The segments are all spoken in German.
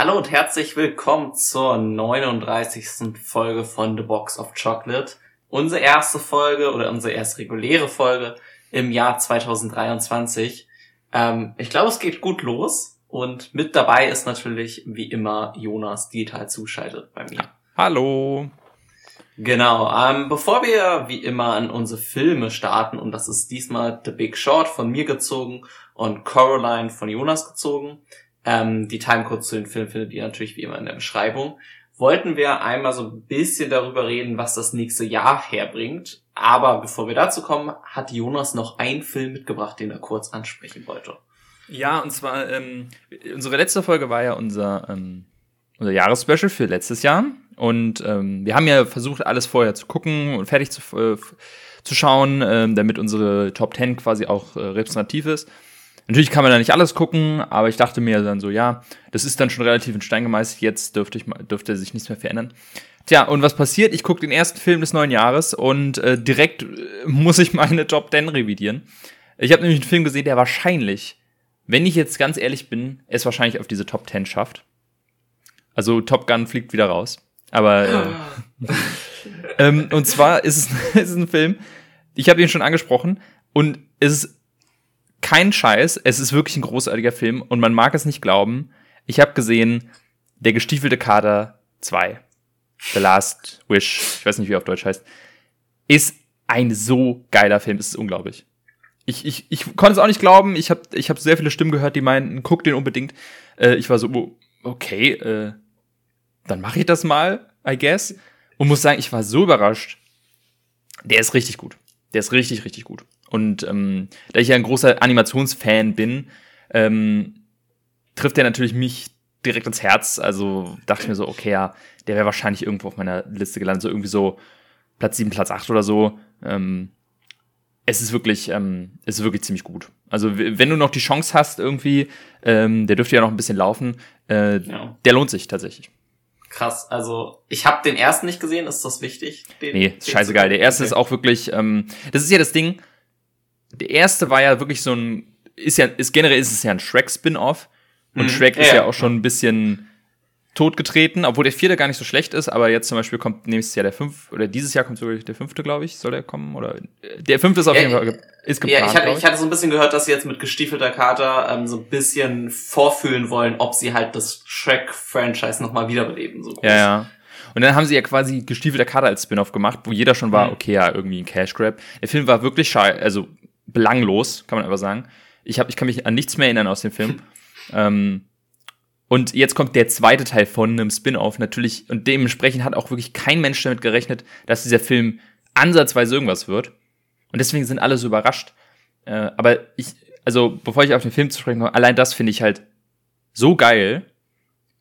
Hallo und herzlich willkommen zur 39. Folge von The Box of Chocolate. Unsere erste Folge oder unsere erste reguläre Folge im Jahr 2023. Ähm, ich glaube, es geht gut los und mit dabei ist natürlich wie immer Jonas digital zuschaltet bei mir. Hallo. Genau, ähm, bevor wir wie immer an unsere Filme starten, und das ist diesmal The Big Short von mir gezogen und Coraline von Jonas gezogen, ähm, die Timecodes zu den Filmen findet ihr natürlich wie immer in der Beschreibung, wollten wir einmal so ein bisschen darüber reden, was das nächste Jahr herbringt. Aber bevor wir dazu kommen, hat Jonas noch einen Film mitgebracht, den er kurz ansprechen wollte. Ja, und zwar, ähm, unsere letzte Folge war ja unser, ähm, unser Jahresspecial für letztes Jahr. Und ähm, wir haben ja versucht, alles vorher zu gucken und fertig zu, äh, zu schauen, äh, damit unsere Top 10 quasi auch äh, repräsentativ ist. Natürlich kann man da nicht alles gucken, aber ich dachte mir dann so, ja, das ist dann schon relativ in Stein gemeißelt, jetzt dürfte, ich, dürfte sich nichts mehr verändern. Tja, und was passiert? Ich gucke den ersten Film des neuen Jahres und äh, direkt äh, muss ich meine Top 10 revidieren. Ich habe nämlich einen Film gesehen, der wahrscheinlich, wenn ich jetzt ganz ehrlich bin, es wahrscheinlich auf diese Top 10 schafft. Also Top Gun fliegt wieder raus. Aber äh, ähm, und zwar ist es, ist es ein Film, ich habe ihn schon angesprochen und es ist kein Scheiß, es ist wirklich ein großartiger Film und man mag es nicht glauben. Ich habe gesehen, der gestiefelte Kader 2, The Last Wish, ich weiß nicht, wie er auf Deutsch heißt, ist ein so geiler Film, es ist unglaublich. Ich, ich, ich konnte es auch nicht glauben, ich habe ich hab sehr viele Stimmen gehört, die meinten, guck den unbedingt. Äh, ich war so, okay, äh, dann mache ich das mal, I guess. Und muss sagen, ich war so überrascht. Der ist richtig gut. Der ist richtig, richtig gut. Und ähm, da ich ja ein großer Animationsfan bin, ähm, trifft der natürlich mich direkt ins Herz. Also dachte ich mir so, okay, ja, der wäre wahrscheinlich irgendwo auf meiner Liste gelandet. So irgendwie so Platz 7, Platz 8 oder so. Ähm, es ist wirklich, ähm, es ist wirklich ziemlich gut. Also wenn du noch die Chance hast irgendwie, ähm, der dürfte ja noch ein bisschen laufen, äh, ja. der lohnt sich tatsächlich. Krass, also ich habe den ersten nicht gesehen, ist das wichtig? Den, nee, ist scheißegal. Der erste okay. ist auch wirklich, ähm, das ist ja das Ding, der erste war ja wirklich so ein, ist ja, ist generell ist es ja ein Shrek-Spin-Off. Und mhm. Shrek ist ja, ja auch schon ein bisschen totgetreten, obwohl der vierte gar nicht so schlecht ist, aber jetzt zum Beispiel kommt nächstes Jahr der fünfte, oder dieses Jahr kommt sogar der fünfte, glaube ich, soll der kommen, oder der fünfte ist auf jeden Fall ist geplant. Ja, ich hatte, ich. ich hatte so ein bisschen gehört, dass sie jetzt mit gestiefelter Kater ähm, so ein bisschen vorfühlen wollen, ob sie halt das Shrek-Franchise nochmal wiederbeleben. So ja, ja. Und dann haben sie ja quasi gestiefelter Kater als Spin-off gemacht, wo jeder schon war, mhm. okay, ja, irgendwie ein Cash Grab. Der Film war wirklich scheiße, also belanglos, kann man einfach sagen. Ich, hab, ich kann mich an nichts mehr erinnern aus dem Film. ähm, und jetzt kommt der zweite Teil von einem Spin-off natürlich. Und dementsprechend hat auch wirklich kein Mensch damit gerechnet, dass dieser Film ansatzweise irgendwas wird. Und deswegen sind alle so überrascht. Äh, aber ich, also bevor ich auf den Film zu sprechen komme, allein das finde ich halt so geil.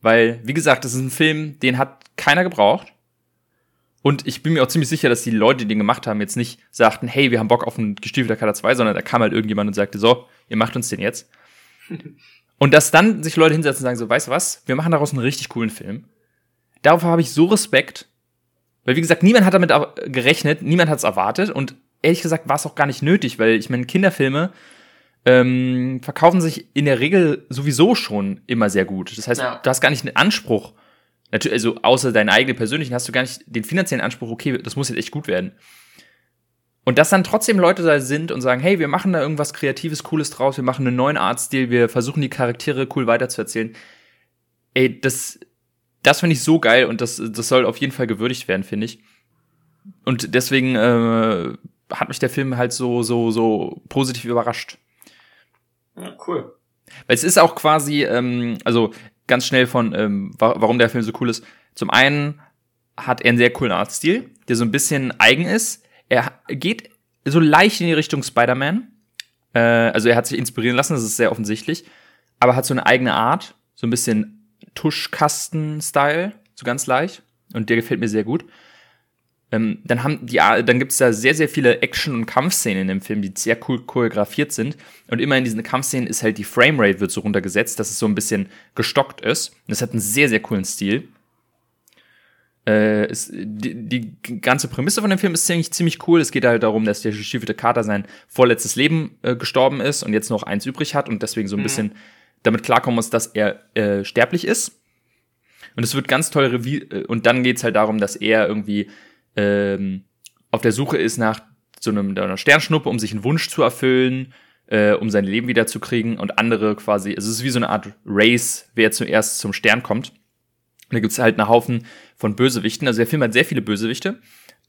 Weil, wie gesagt, das ist ein Film, den hat keiner gebraucht. Und ich bin mir auch ziemlich sicher, dass die Leute, die den gemacht haben, jetzt nicht sagten, hey, wir haben Bock auf einen gestiefelter Kader 2, sondern da kam halt irgendjemand und sagte, so, ihr macht uns den jetzt. und dass dann sich Leute hinsetzen und sagen, so, weißt du was, wir machen daraus einen richtig coolen Film. Darauf habe ich so Respekt. Weil, wie gesagt, niemand hat damit gerechnet, niemand hat es erwartet und ehrlich gesagt war es auch gar nicht nötig, weil ich meine, Kinderfilme ähm, verkaufen sich in der Regel sowieso schon immer sehr gut. Das heißt, ja. du hast gar nicht einen Anspruch, Natürlich, also außer deinen eigenen persönlichen hast du gar nicht den finanziellen Anspruch, okay, das muss jetzt echt gut werden. Und dass dann trotzdem Leute da sind und sagen, hey, wir machen da irgendwas Kreatives, Cooles draus, wir machen einen neuen Artstil, wir versuchen die Charaktere cool weiterzuerzählen. Ey, das, das finde ich so geil und das, das soll auf jeden Fall gewürdigt werden, finde ich. Und deswegen äh, hat mich der Film halt so, so, so positiv überrascht. Ja, cool. Weil es ist auch quasi, ähm, also ganz schnell von, ähm, warum der Film so cool ist. Zum einen hat er einen sehr coolen Artstil, der so ein bisschen eigen ist. Er geht so leicht in die Richtung Spider-Man. Äh, also er hat sich inspirieren lassen, das ist sehr offensichtlich. Aber hat so eine eigene Art, so ein bisschen Tuschkasten-Style, so ganz leicht. Und der gefällt mir sehr gut. Ähm, dann haben die, dann gibt es da sehr, sehr viele Action- und Kampfszenen in dem Film, die sehr cool choreografiert sind. Und immer in diesen Kampfszenen ist halt die Framerate wird so runtergesetzt, dass es so ein bisschen gestockt ist. Und es hat einen sehr, sehr coolen Stil. Äh, ist, die, die, ganze Prämisse von dem Film ist ziemlich, ziemlich cool. Es geht halt darum, dass der gestiefelte Kater sein vorletztes Leben äh, gestorben ist und jetzt noch eins übrig hat und deswegen so ein mhm. bisschen damit klarkommen muss, dass er äh, sterblich ist. Und es wird ganz toll revi äh, und dann geht's halt darum, dass er irgendwie ähm, auf der Suche ist nach so einem, einer Sternschnuppe, um sich einen Wunsch zu erfüllen, äh, um sein Leben wiederzukriegen und andere quasi, also es ist wie so eine Art Race, wer zuerst zum Stern kommt. Und da gibt's halt einen Haufen von Bösewichten. Also der Film hat sehr viele Bösewichte,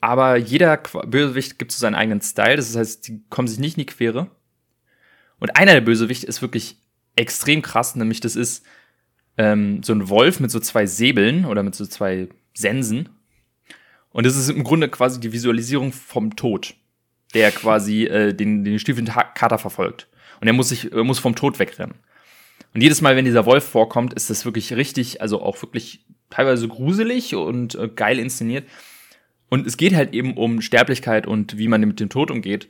aber jeder Bösewicht gibt so seinen eigenen Style. Das heißt, die kommen sich nicht in die Quere. Und einer der Bösewichte ist wirklich extrem krass, nämlich das ist ähm, so ein Wolf mit so zwei Säbeln oder mit so zwei Sensen. Und das ist im Grunde quasi die Visualisierung vom Tod, der quasi äh, den, den stiefelnden Kater verfolgt. Und er muss sich, er muss vom Tod wegrennen. Und jedes Mal, wenn dieser Wolf vorkommt, ist das wirklich richtig, also auch wirklich teilweise gruselig und äh, geil inszeniert. Und es geht halt eben um Sterblichkeit und wie man mit dem Tod umgeht,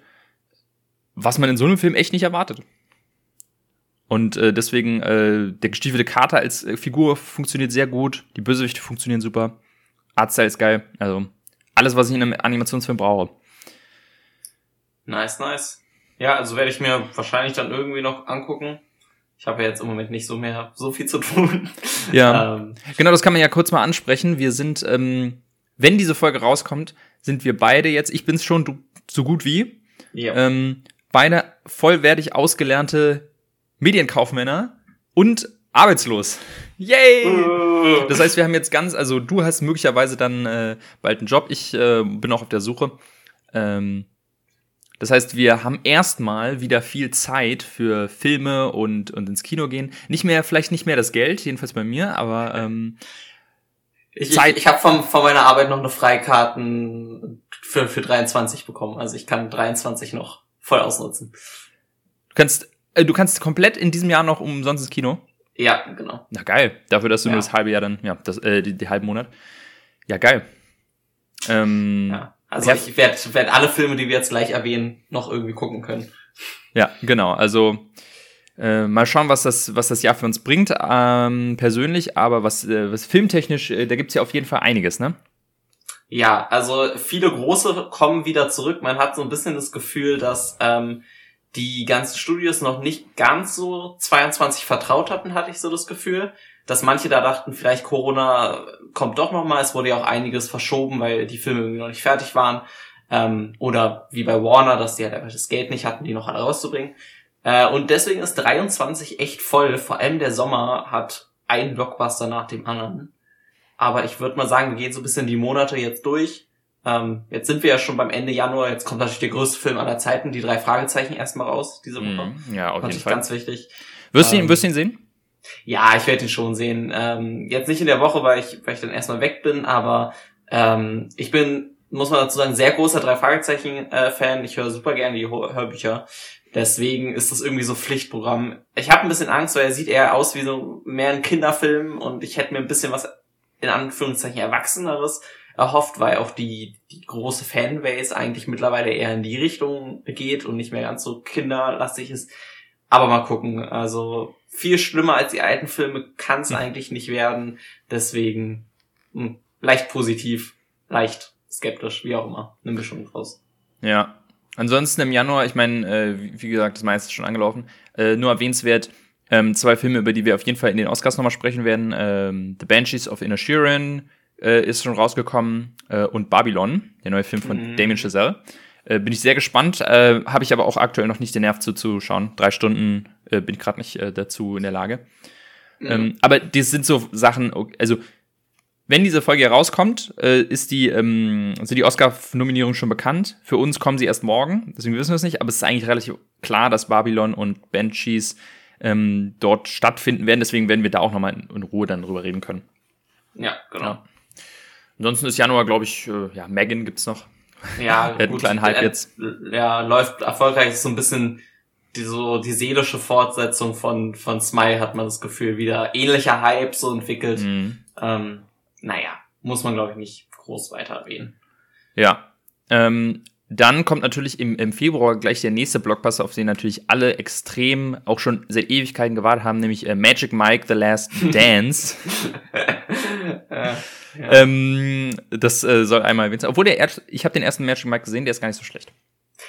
was man in so einem Film echt nicht erwartet. Und äh, deswegen, äh, der gestiefelte Kater als äh, Figur funktioniert sehr gut, die Bösewichte funktionieren super, Artstyle ist geil, also alles, was ich in einem Animationsfilm brauche. Nice, nice. Ja, also werde ich mir wahrscheinlich dann irgendwie noch angucken. Ich habe ja jetzt im Moment nicht so mehr so viel zu tun. Ja. ähm. Genau, das kann man ja kurz mal ansprechen. Wir sind, ähm, wenn diese Folge rauskommt, sind wir beide jetzt, ich bin's schon, du so gut wie. Ja. Ähm, beide vollwertig ausgelernte Medienkaufmänner und arbeitslos. Yay! Uh. Das heißt, wir haben jetzt ganz, also du hast möglicherweise dann äh, bald einen Job, ich äh, bin auch auf der Suche. Ähm, das heißt, wir haben erstmal wieder viel Zeit für Filme und, und ins Kino gehen. Nicht mehr, vielleicht nicht mehr das Geld, jedenfalls bei mir, aber ähm, ich, Zeit. Ich, ich habe von, von meiner Arbeit noch eine Freikarten für, für 23 bekommen. Also ich kann 23 noch voll ausnutzen. Du kannst, äh, du kannst komplett in diesem Jahr noch umsonst ins Kino? Ja, genau. Na geil. Dafür, dass du ja. nur das halbe Jahr dann, ja, das, äh, die, die halben Monat. Ja, geil. Ähm, ja. Also ich werde werd alle Filme, die wir jetzt gleich erwähnen, noch irgendwie gucken können. Ja, genau. Also äh, mal schauen, was das, was das Jahr für uns bringt, ähm, persönlich, aber was, äh, was filmtechnisch, äh, da gibt's ja auf jeden Fall einiges, ne? Ja, also viele große kommen wieder zurück. Man hat so ein bisschen das Gefühl, dass ähm, die ganzen Studios noch nicht ganz so 22 vertraut hatten, hatte ich so das Gefühl dass manche da dachten, vielleicht Corona kommt doch noch mal. Es wurde ja auch einiges verschoben, weil die Filme irgendwie noch nicht fertig waren. Ähm, oder wie bei Warner, dass die halt einfach das Geld nicht hatten, die noch alle rauszubringen. Äh, und deswegen ist 23 echt voll. Vor allem der Sommer hat einen Blockbuster nach dem anderen. Aber ich würde mal sagen, wir gehen so ein bisschen die Monate jetzt durch. Ähm, jetzt sind wir ja schon beim Ende Januar. Jetzt kommt natürlich der größte Film aller Zeiten, die drei Fragezeichen erstmal raus diese Woche. Mm, ja, auf jeden Fall. ganz wichtig. Wirst du ihn, ähm, wirst du ihn sehen? Ja, ich werde ihn schon sehen. Ähm, jetzt nicht in der Woche, weil ich, weil ich dann erstmal weg bin, aber ähm, ich bin, muss man dazu sagen, sehr großer drei Fragezeichen-Fan. Äh, ich höre super gerne die Hörbücher. Deswegen ist das irgendwie so Pflichtprogramm. Ich habe ein bisschen Angst, weil er sieht eher aus wie so mehr ein Kinderfilm und ich hätte mir ein bisschen was in Anführungszeichen Erwachseneres erhofft, weil auch die, die große Fanbase eigentlich mittlerweile eher in die Richtung geht und nicht mehr ganz so kinderlastig ist. Aber mal gucken. Also viel schlimmer als die alten Filme kann es mhm. eigentlich nicht werden. Deswegen mh, hm, leicht positiv, leicht skeptisch, wie auch immer. Eine Mischung draus. Ja. Ansonsten im Januar, ich meine, äh, wie, gesagt, das meiste ist schon angelaufen. Äh, nur erwähnenswert, ähm, zwei Filme, über die wir auf jeden Fall in den Oscars nochmal sprechen werden. Ähm, The Banshees of Inisherin äh, ist schon rausgekommen äh, und Babylon, der neue Film von mhm. Damien Chazelle. Äh, bin ich sehr gespannt, äh, habe ich aber auch aktuell noch nicht den Nerv zuzuschauen. Drei Stunden äh, bin ich gerade nicht äh, dazu in der Lage. Mhm. Ähm, aber das sind so Sachen, also wenn diese Folge herauskommt, äh, ist die, ähm, sind die Oscar-Nominierungen schon bekannt. Für uns kommen sie erst morgen, deswegen wissen wir es nicht, aber es ist eigentlich relativ klar, dass Babylon und Banshees ähm, dort stattfinden werden, deswegen werden wir da auch nochmal in, in Ruhe dann drüber reden können. Ja, genau. Ja. Ansonsten ist Januar, glaube ich, äh, ja, Megan gibt's noch. Ja, gut, einen kleinen Hype jetzt. Ja, läuft erfolgreich, ist so ein bisschen die so die seelische Fortsetzung von von Smile hat man das Gefühl wieder ähnlicher Hype so entwickelt. Mhm. Ähm, naja, muss man glaube ich nicht groß weiter erwähnen. Ja. Ähm, dann kommt natürlich im, im Februar gleich der nächste Blockbuster, auf den natürlich alle extrem auch schon seit Ewigkeiten gewartet haben, nämlich äh, Magic Mike The Last Dance. ja, ja. Ähm, das äh, soll einmal erwähnt sein. Obwohl der erste, ich habe den ersten Magic Mike gesehen, der ist gar nicht so schlecht.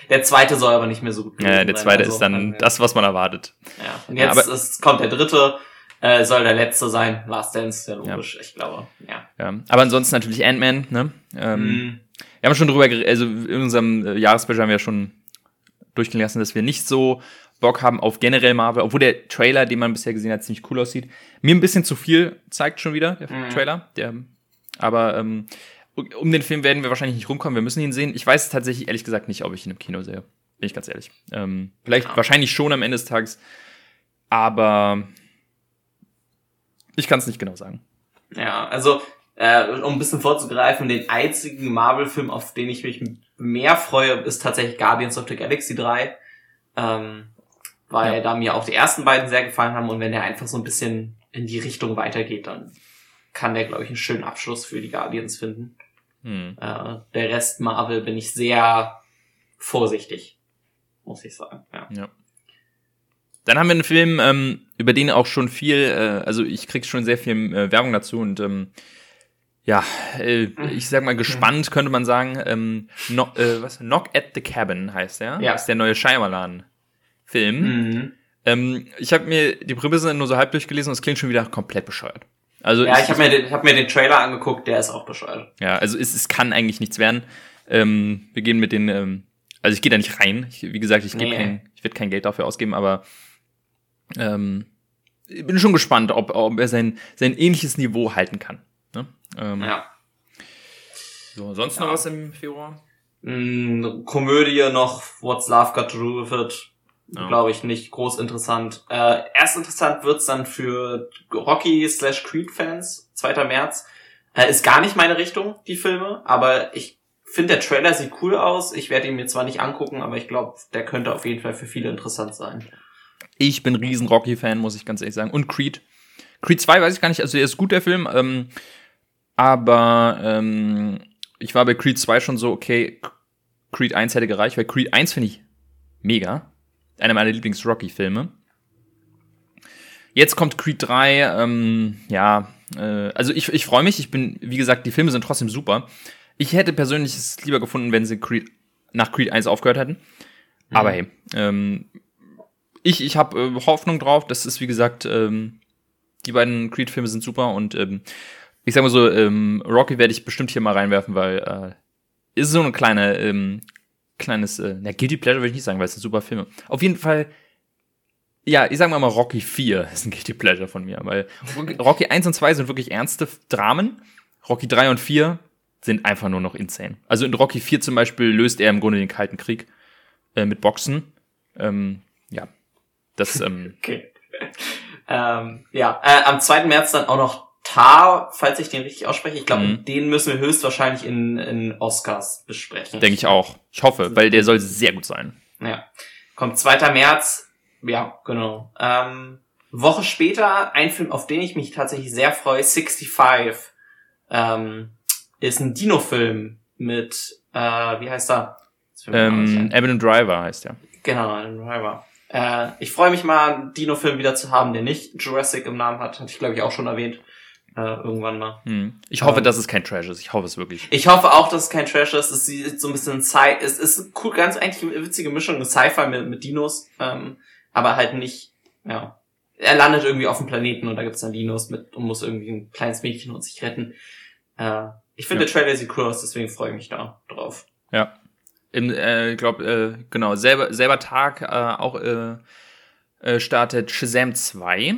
Der zweite soll aber nicht mehr so gut Ja, der zweite sein. ist dann ja. das, was man erwartet. Ja, und jetzt ja, ist, kommt der dritte. äh, soll der letzte sein. Last Dance, sehr logisch, ja. ich glaube. Ja. ja. Aber ansonsten natürlich Ant-Man, ne? Ähm, mm. Wir haben schon drüber geredet, also in unserem äh, Jahresspecial haben wir schon durchgelassen, dass wir nicht so Bock haben auf generell Marvel, obwohl der Trailer, den man bisher gesehen hat, ziemlich cool aussieht. Mir ein bisschen zu viel zeigt schon wieder, der mm. Trailer. Der, aber ähm, um den Film werden wir wahrscheinlich nicht rumkommen, wir müssen ihn sehen. Ich weiß tatsächlich ehrlich gesagt nicht, ob ich ihn im Kino sehe. Bin ich ganz ehrlich. Ähm, vielleicht ja. wahrscheinlich schon am Ende des Tages, aber ich kann es nicht genau sagen. Ja, also äh, um ein bisschen vorzugreifen, den einzigen Marvel-Film, auf den ich mich mehr freue, ist tatsächlich Guardians of the Galaxy 3. Ähm, weil ja. da mir auch die ersten beiden sehr gefallen haben und wenn der einfach so ein bisschen in die Richtung weitergeht, dann kann der, glaube ich, einen schönen Abschluss für die Guardians finden. Hm. Äh, der Rest Marvel bin ich sehr vorsichtig, muss ich sagen. Ja. ja. Dann haben wir einen Film, ähm, über den auch schon viel, äh, also ich krieg schon sehr viel äh, Werbung dazu und ähm, ja, äh, ich sag mal gespannt könnte man sagen. Ähm, no, äh, was? Knock at the Cabin heißt der. Ja. Das ist der neue Shyamalan-Film. Mhm. Ähm, ich habe mir die Prämisse nur so halb durchgelesen und es klingt schon wieder komplett bescheuert. Also ja, ich, ich habe mir, den, ich hab mir den Trailer angeguckt, der ist auch bescheuert. Ja, also es, es kann eigentlich nichts werden. Ähm, wir gehen mit den, ähm, also ich gehe da nicht rein. Ich, wie gesagt, ich nee. kein, ich werde kein Geld dafür ausgeben, aber ähm, ich bin schon gespannt, ob, ob er sein, sein ähnliches Niveau halten kann. Ne? Ähm, ja. So, sonst ja. noch was im Februar? Mm, Komödie noch, What's Love Got to Do With It. Ja. Glaube ich nicht groß interessant. Äh, erst interessant wird's dann für Rocky slash Creed Fans, 2. März. Äh, ist gar nicht meine Richtung, die Filme, aber ich finde, der Trailer sieht cool aus. Ich werde ihn mir zwar nicht angucken, aber ich glaube, der könnte auf jeden Fall für viele interessant sein. Ich bin riesen Rocky-Fan, muss ich ganz ehrlich sagen. Und Creed. Creed 2 weiß ich gar nicht, also er ist gut, der Film. Ähm, aber ähm, ich war bei Creed 2 schon so, okay, Creed 1 hätte gereicht, weil Creed 1 finde ich mega. Einer meiner Lieblings-Rocky-Filme. Jetzt kommt Creed 3, ähm, ja, äh, also ich, ich freue mich, ich bin, wie gesagt, die Filme sind trotzdem super. Ich hätte persönlich es lieber gefunden, wenn sie Creed, nach Creed 1 aufgehört hätten. Mhm. Aber hey, ähm, ich, ich habe äh, Hoffnung drauf. Das ist, wie gesagt, ähm, die beiden Creed-Filme sind super und ähm, ich sag mal so, ähm, Rocky werde ich bestimmt hier mal reinwerfen, weil äh, ist so eine kleine, ähm, kleines, äh, na, Guilty Pleasure würde ich nicht sagen, weil es sind super Filme. Auf jeden Fall, ja, ich sag mal Rocky 4 ist ein Guilty Pleasure von mir, weil Rocky 1 und 2 sind wirklich ernste Dramen. Rocky 3 und 4 sind einfach nur noch insane. Also in Rocky 4 zum Beispiel löst er im Grunde den Kalten Krieg äh, mit Boxen. Ähm, ja, das, ähm, okay. ähm, ja, äh, am 2. März dann auch noch Tar, falls ich den richtig ausspreche. Ich glaube, mhm. den müssen wir höchstwahrscheinlich in, in Oscars besprechen. Denke ich auch. Ich hoffe, weil der soll sehr gut sein. Ja. Kommt 2. März. Ja, genau. Ähm, Woche später, ein Film, auf den ich mich tatsächlich sehr freue, 65. Ähm, ist ein Dino-Film mit, äh, wie heißt er? Ähm, Evan Driver heißt er. Genau, Evan Driver. Äh, ich freue mich mal, einen Dino-Film wieder zu haben, der nicht Jurassic im Namen hat. Hatte ich, glaube ich, auch schon erwähnt. Äh, irgendwann mal. Hm. Ich hoffe, ähm, dass es kein Trash ist. Ich hoffe es wirklich. Ich hoffe auch, dass es kein Trash ist. Es sieht so ein bisschen Sci es ist cool, ganz eigentlich eine witzige Mischung, Sci-Fi mit, mit Dinos, ähm, aber halt nicht, ja. Er landet irgendwie auf dem Planeten und da gibt's dann Dinos mit und muss irgendwie ein kleines Mädchen und sich retten. Äh, ich finde, ja. der Trailer sieht cool aus, deswegen freue ich mich da drauf. Ja. Im, äh, glaub, äh, genau, selber, selber Tag äh, auch äh, äh, startet Shazam 2.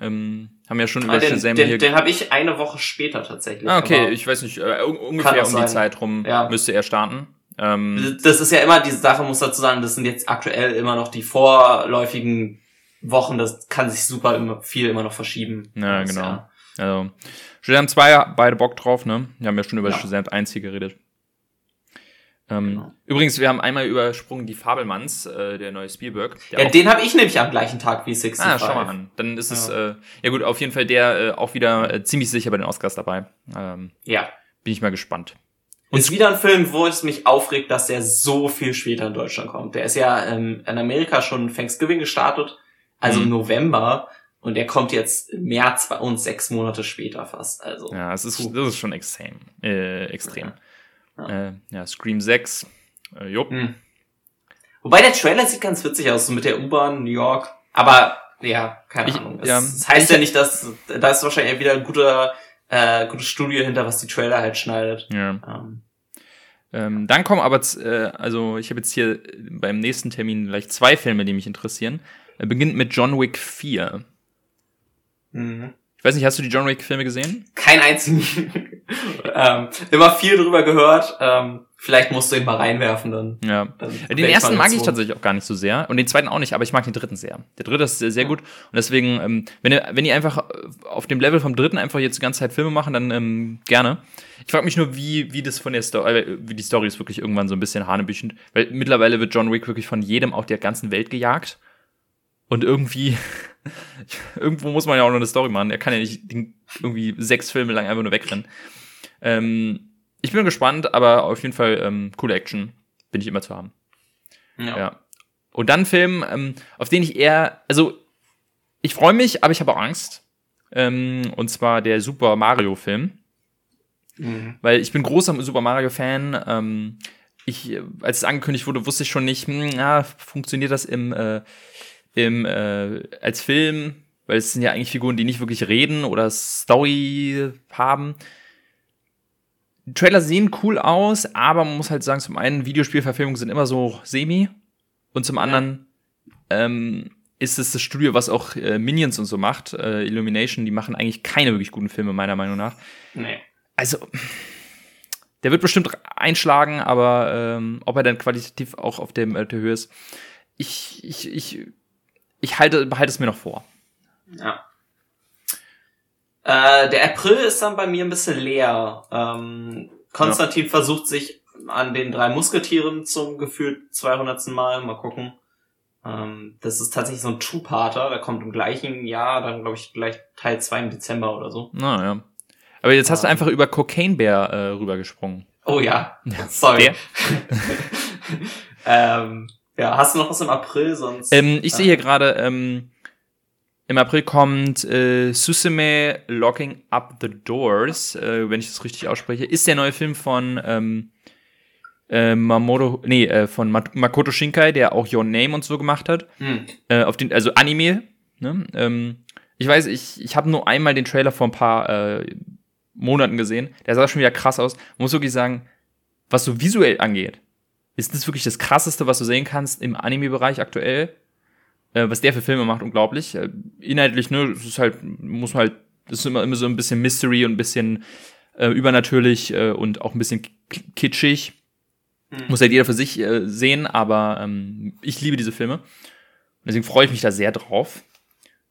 Ähm, haben ja schon ah, über den, Shazam den, hier. Den habe ich eine Woche später tatsächlich. Ah, okay, ich weiß nicht, äh, ungefähr um die Zeit rum ja. müsste er starten. Ähm, das ist ja immer diese Sache, muss dazu sagen, das sind jetzt aktuell immer noch die vorläufigen Wochen, das kann sich super viel immer noch verschieben. Ja, genau. Jahr. Also, Shazam 2, beide Bock drauf, ne? Wir haben ja schon über ja. Shazam 1 hier geredet. Ähm, genau. Übrigens, wir haben einmal übersprungen die Fabelmanns, äh, der neue Spielberg. Der ja, den habe ich nämlich am gleichen Tag wie 65. Ah, schau mal an. Dann ist ja. es, äh, ja gut, auf jeden Fall der äh, auch wieder äh, ziemlich sicher bei den Oscars dabei. Ähm, ja. Bin ich mal gespannt. Und ist wieder ein Film, wo es mich aufregt, dass der so viel später in Deutschland kommt. Der ist ja ähm, in Amerika schon Thanksgiving gestartet, also mhm. November. Und der kommt jetzt im März bei uns sechs Monate später fast. Also, ja, es ist, das ist schon extrem. Äh, extrem. Ja. Ja, äh, ja Scream 6. Äh, jupp. Hm. Wobei der Trailer sieht ganz witzig aus, so mit der U-Bahn New York. Aber ja, keine Ich- Ahnung. ja. Es, das heißt ja nicht, dass da ist wahrscheinlich wieder ein guter, äh, gutes Studio hinter, was die Trailer halt schneidet. Ja. Ähm, Ähm, dann kommen aber, äh, also ich habe jetzt hier beim nächsten Termin gleich zwei Filme, die mich interessieren. Er beginnt mit John Wick 4. mhm. Ich weiß nicht, hast du die John Wick Filme gesehen? Kein einzigen. Ähm, immer viel drüber gehört. Ähm, vielleicht musst du ihn mal reinwerfen dann. Ja. dann Den ersten mag ich tatsächlich auch gar nicht so sehr und den zweiten auch nicht, aber ich mag den dritten sehr. Der dritte ist sehr, sehr gut und deswegen, ähm, wenn ihr, wenn ihr einfach äh, auf dem Level vom dritten einfach jetzt die ganze Zeit Filme machen, dann ähm, gerne. Ich frage mich nur, wie, wie das von der Story, äh, wie die Story ist wirklich irgendwann so ein bisschen hanebüchend, weil mittlerweile wird John Wick wirklich von jedem auf der ganzen Welt gejagt und irgendwie, irgendwo muss man ja auch noch eine Story machen. Er kann ja nicht irgendwie sechs Filme lang einfach nur wegrennen. Ähm, ich bin gespannt, aber auf jeden Fall ähm, coole Action. Bin ich immer zu haben. Ja. Ja. Und dann ein Film, ähm, auf den ich eher, also ich freue mich, aber ich habe auch Angst. Ähm, und zwar der Super Mario Film, Mhm. weil ich bin großer Super Mario Fan. Ähm, ich, als es angekündigt wurde, wusste ich schon nicht, hm, ja, funktioniert das im, äh, im äh, als Film, weil es sind ja eigentlich Figuren, die nicht wirklich reden oder Story haben. Trailer sehen cool aus, aber man muss halt sagen, zum einen, Videospielverfilmungen sind immer so semi und zum anderen ähm, ist es das Studio, was auch äh, Minions und so macht, äh, Illumination, die machen eigentlich keine wirklich guten Filme, meiner Meinung nach. Nee. Also, der wird bestimmt einschlagen, aber ähm, ob er dann qualitativ auch auf dem, äh, der Höhe ist, ich, ich, ich, ich halte, behalte es mir noch vor. Ja. Äh, der April ist dann bei mir ein bisschen leer. Ähm, Konstantin versucht sich an den drei Musketieren zum gefühlt 200. Mal. Mal gucken. Ähm, das ist tatsächlich so ein Two-Parter. Der kommt im gleichen Jahr, dann glaube ich gleich Teil 2 im Dezember oder so. Na ja. Aber jetzt hast du einfach über Cocaine Bear äh, rübergesprungen. Oh ja, sorry. Ähm, ja, hast du noch was im April sonst? Ähm, ich sehe hier gerade, ähm, im April kommt äh, Susume Locking Up the Doors, äh, wenn ich das richtig ausspreche, ist der neue Film von ähm, äh, Mamoto, nee, äh, von Ma- Makoto Shinkai, der auch Your Name und so gemacht hat. Hm. Äh, auf den, also Anime. Ne? Ähm, ich weiß, ich, ich habe nur einmal den Trailer vor ein paar äh, Monaten gesehen. Der sah schon wieder krass aus. Man muss wirklich sagen, was so visuell angeht, ist das wirklich das krasseste, was du sehen kannst im Anime-Bereich aktuell. Äh, was der für Filme macht, unglaublich. Äh, inhaltlich, ne, es ist halt, muss man halt, das ist immer, immer so ein bisschen Mystery und ein bisschen äh, übernatürlich äh, und auch ein bisschen kitschig. Mhm. Muss halt jeder für sich äh, sehen, aber ähm, ich liebe diese Filme. Und deswegen freue ich mich da sehr drauf.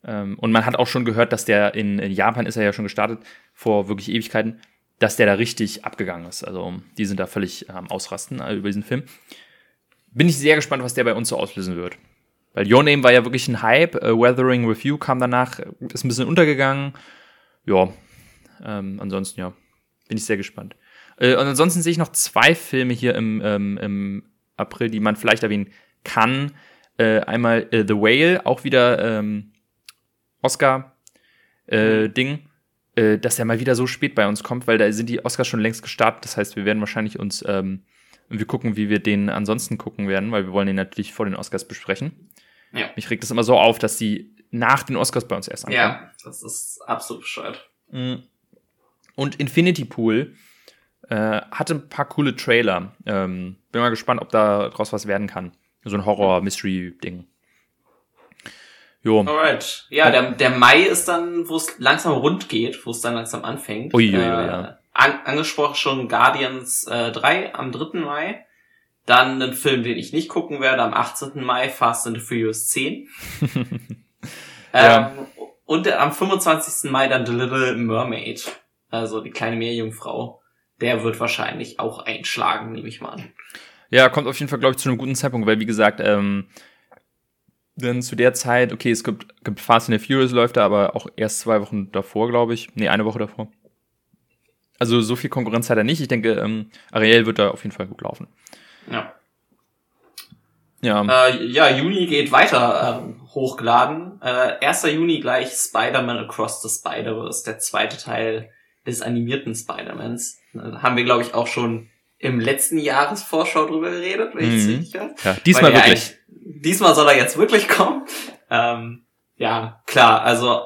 Ähm, und man hat auch schon gehört, dass der in, in Japan ist er ja schon gestartet, vor wirklich Ewigkeiten, dass der da richtig abgegangen ist. Also die sind da völlig am Ausrasten äh, über diesen Film. Bin ich sehr gespannt, was der bei uns so auslösen wird. Weil Your Name war ja wirklich ein Hype. Äh, Weathering Review kam danach, äh, ist ein bisschen untergegangen. Ja, ähm, ansonsten ja, bin ich sehr gespannt. Äh, und ansonsten sehe ich noch zwei Filme hier im, ähm, im April, die man vielleicht erwähnen kann. Äh, einmal äh, The Whale, auch wieder ähm, Oscar-Ding, äh, dass der mal wieder so spät bei uns kommt, weil da sind die Oscars schon längst gestartet. Das heißt, wir werden wahrscheinlich uns ähm, wir gucken, wie wir den ansonsten gucken werden, weil wir wollen den natürlich vor den Oscars besprechen. Ja. Mich regt das immer so auf, dass die nach den Oscars bei uns erst ankommen. Ja, das ist absolut bescheuert. Mm. Und Infinity Pool äh, hatte ein paar coole Trailer. Ähm, bin mal gespannt, ob da draus was werden kann. So ein Horror-Mystery-Ding. Jo. Alright. Ja, der, der Mai ist dann, wo es langsam rund geht, wo es dann langsam anfängt. Ui, ui, ui, äh, ja. an, angesprochen schon Guardians äh, 3 am 3. Mai. Dann ein Film, den ich nicht gucken werde, am 18. Mai, Fast and the Furious 10. Ja. ähm, und am 25. Mai dann The Little Mermaid. Also die kleine Meerjungfrau. Der wird wahrscheinlich auch einschlagen, nehme ich mal an. Ja, kommt auf jeden Fall, glaube ich, zu einem guten Zeitpunkt, weil, wie gesagt, ähm, dann zu der Zeit, okay, es gibt, gibt Fast and the Furious läuft da, aber auch erst zwei Wochen davor, glaube ich. Nee, eine Woche davor. Also so viel Konkurrenz hat er nicht. Ich denke, ähm, Ariel wird da auf jeden Fall gut laufen. Ja. Ja. Äh, ja, Juni geht weiter ähm, hochgeladen. Äh, 1. Juni gleich Spider-Man Across the Spider-Verse, der zweite Teil des animierten Spider-Mans. Da haben wir, glaube ich, auch schon im letzten Jahresvorschau drüber geredet, wenn ich es Mhm. richtig weiß. ja diesmal wirklich. Diesmal soll er jetzt wirklich kommen. Ähm, ja, klar, also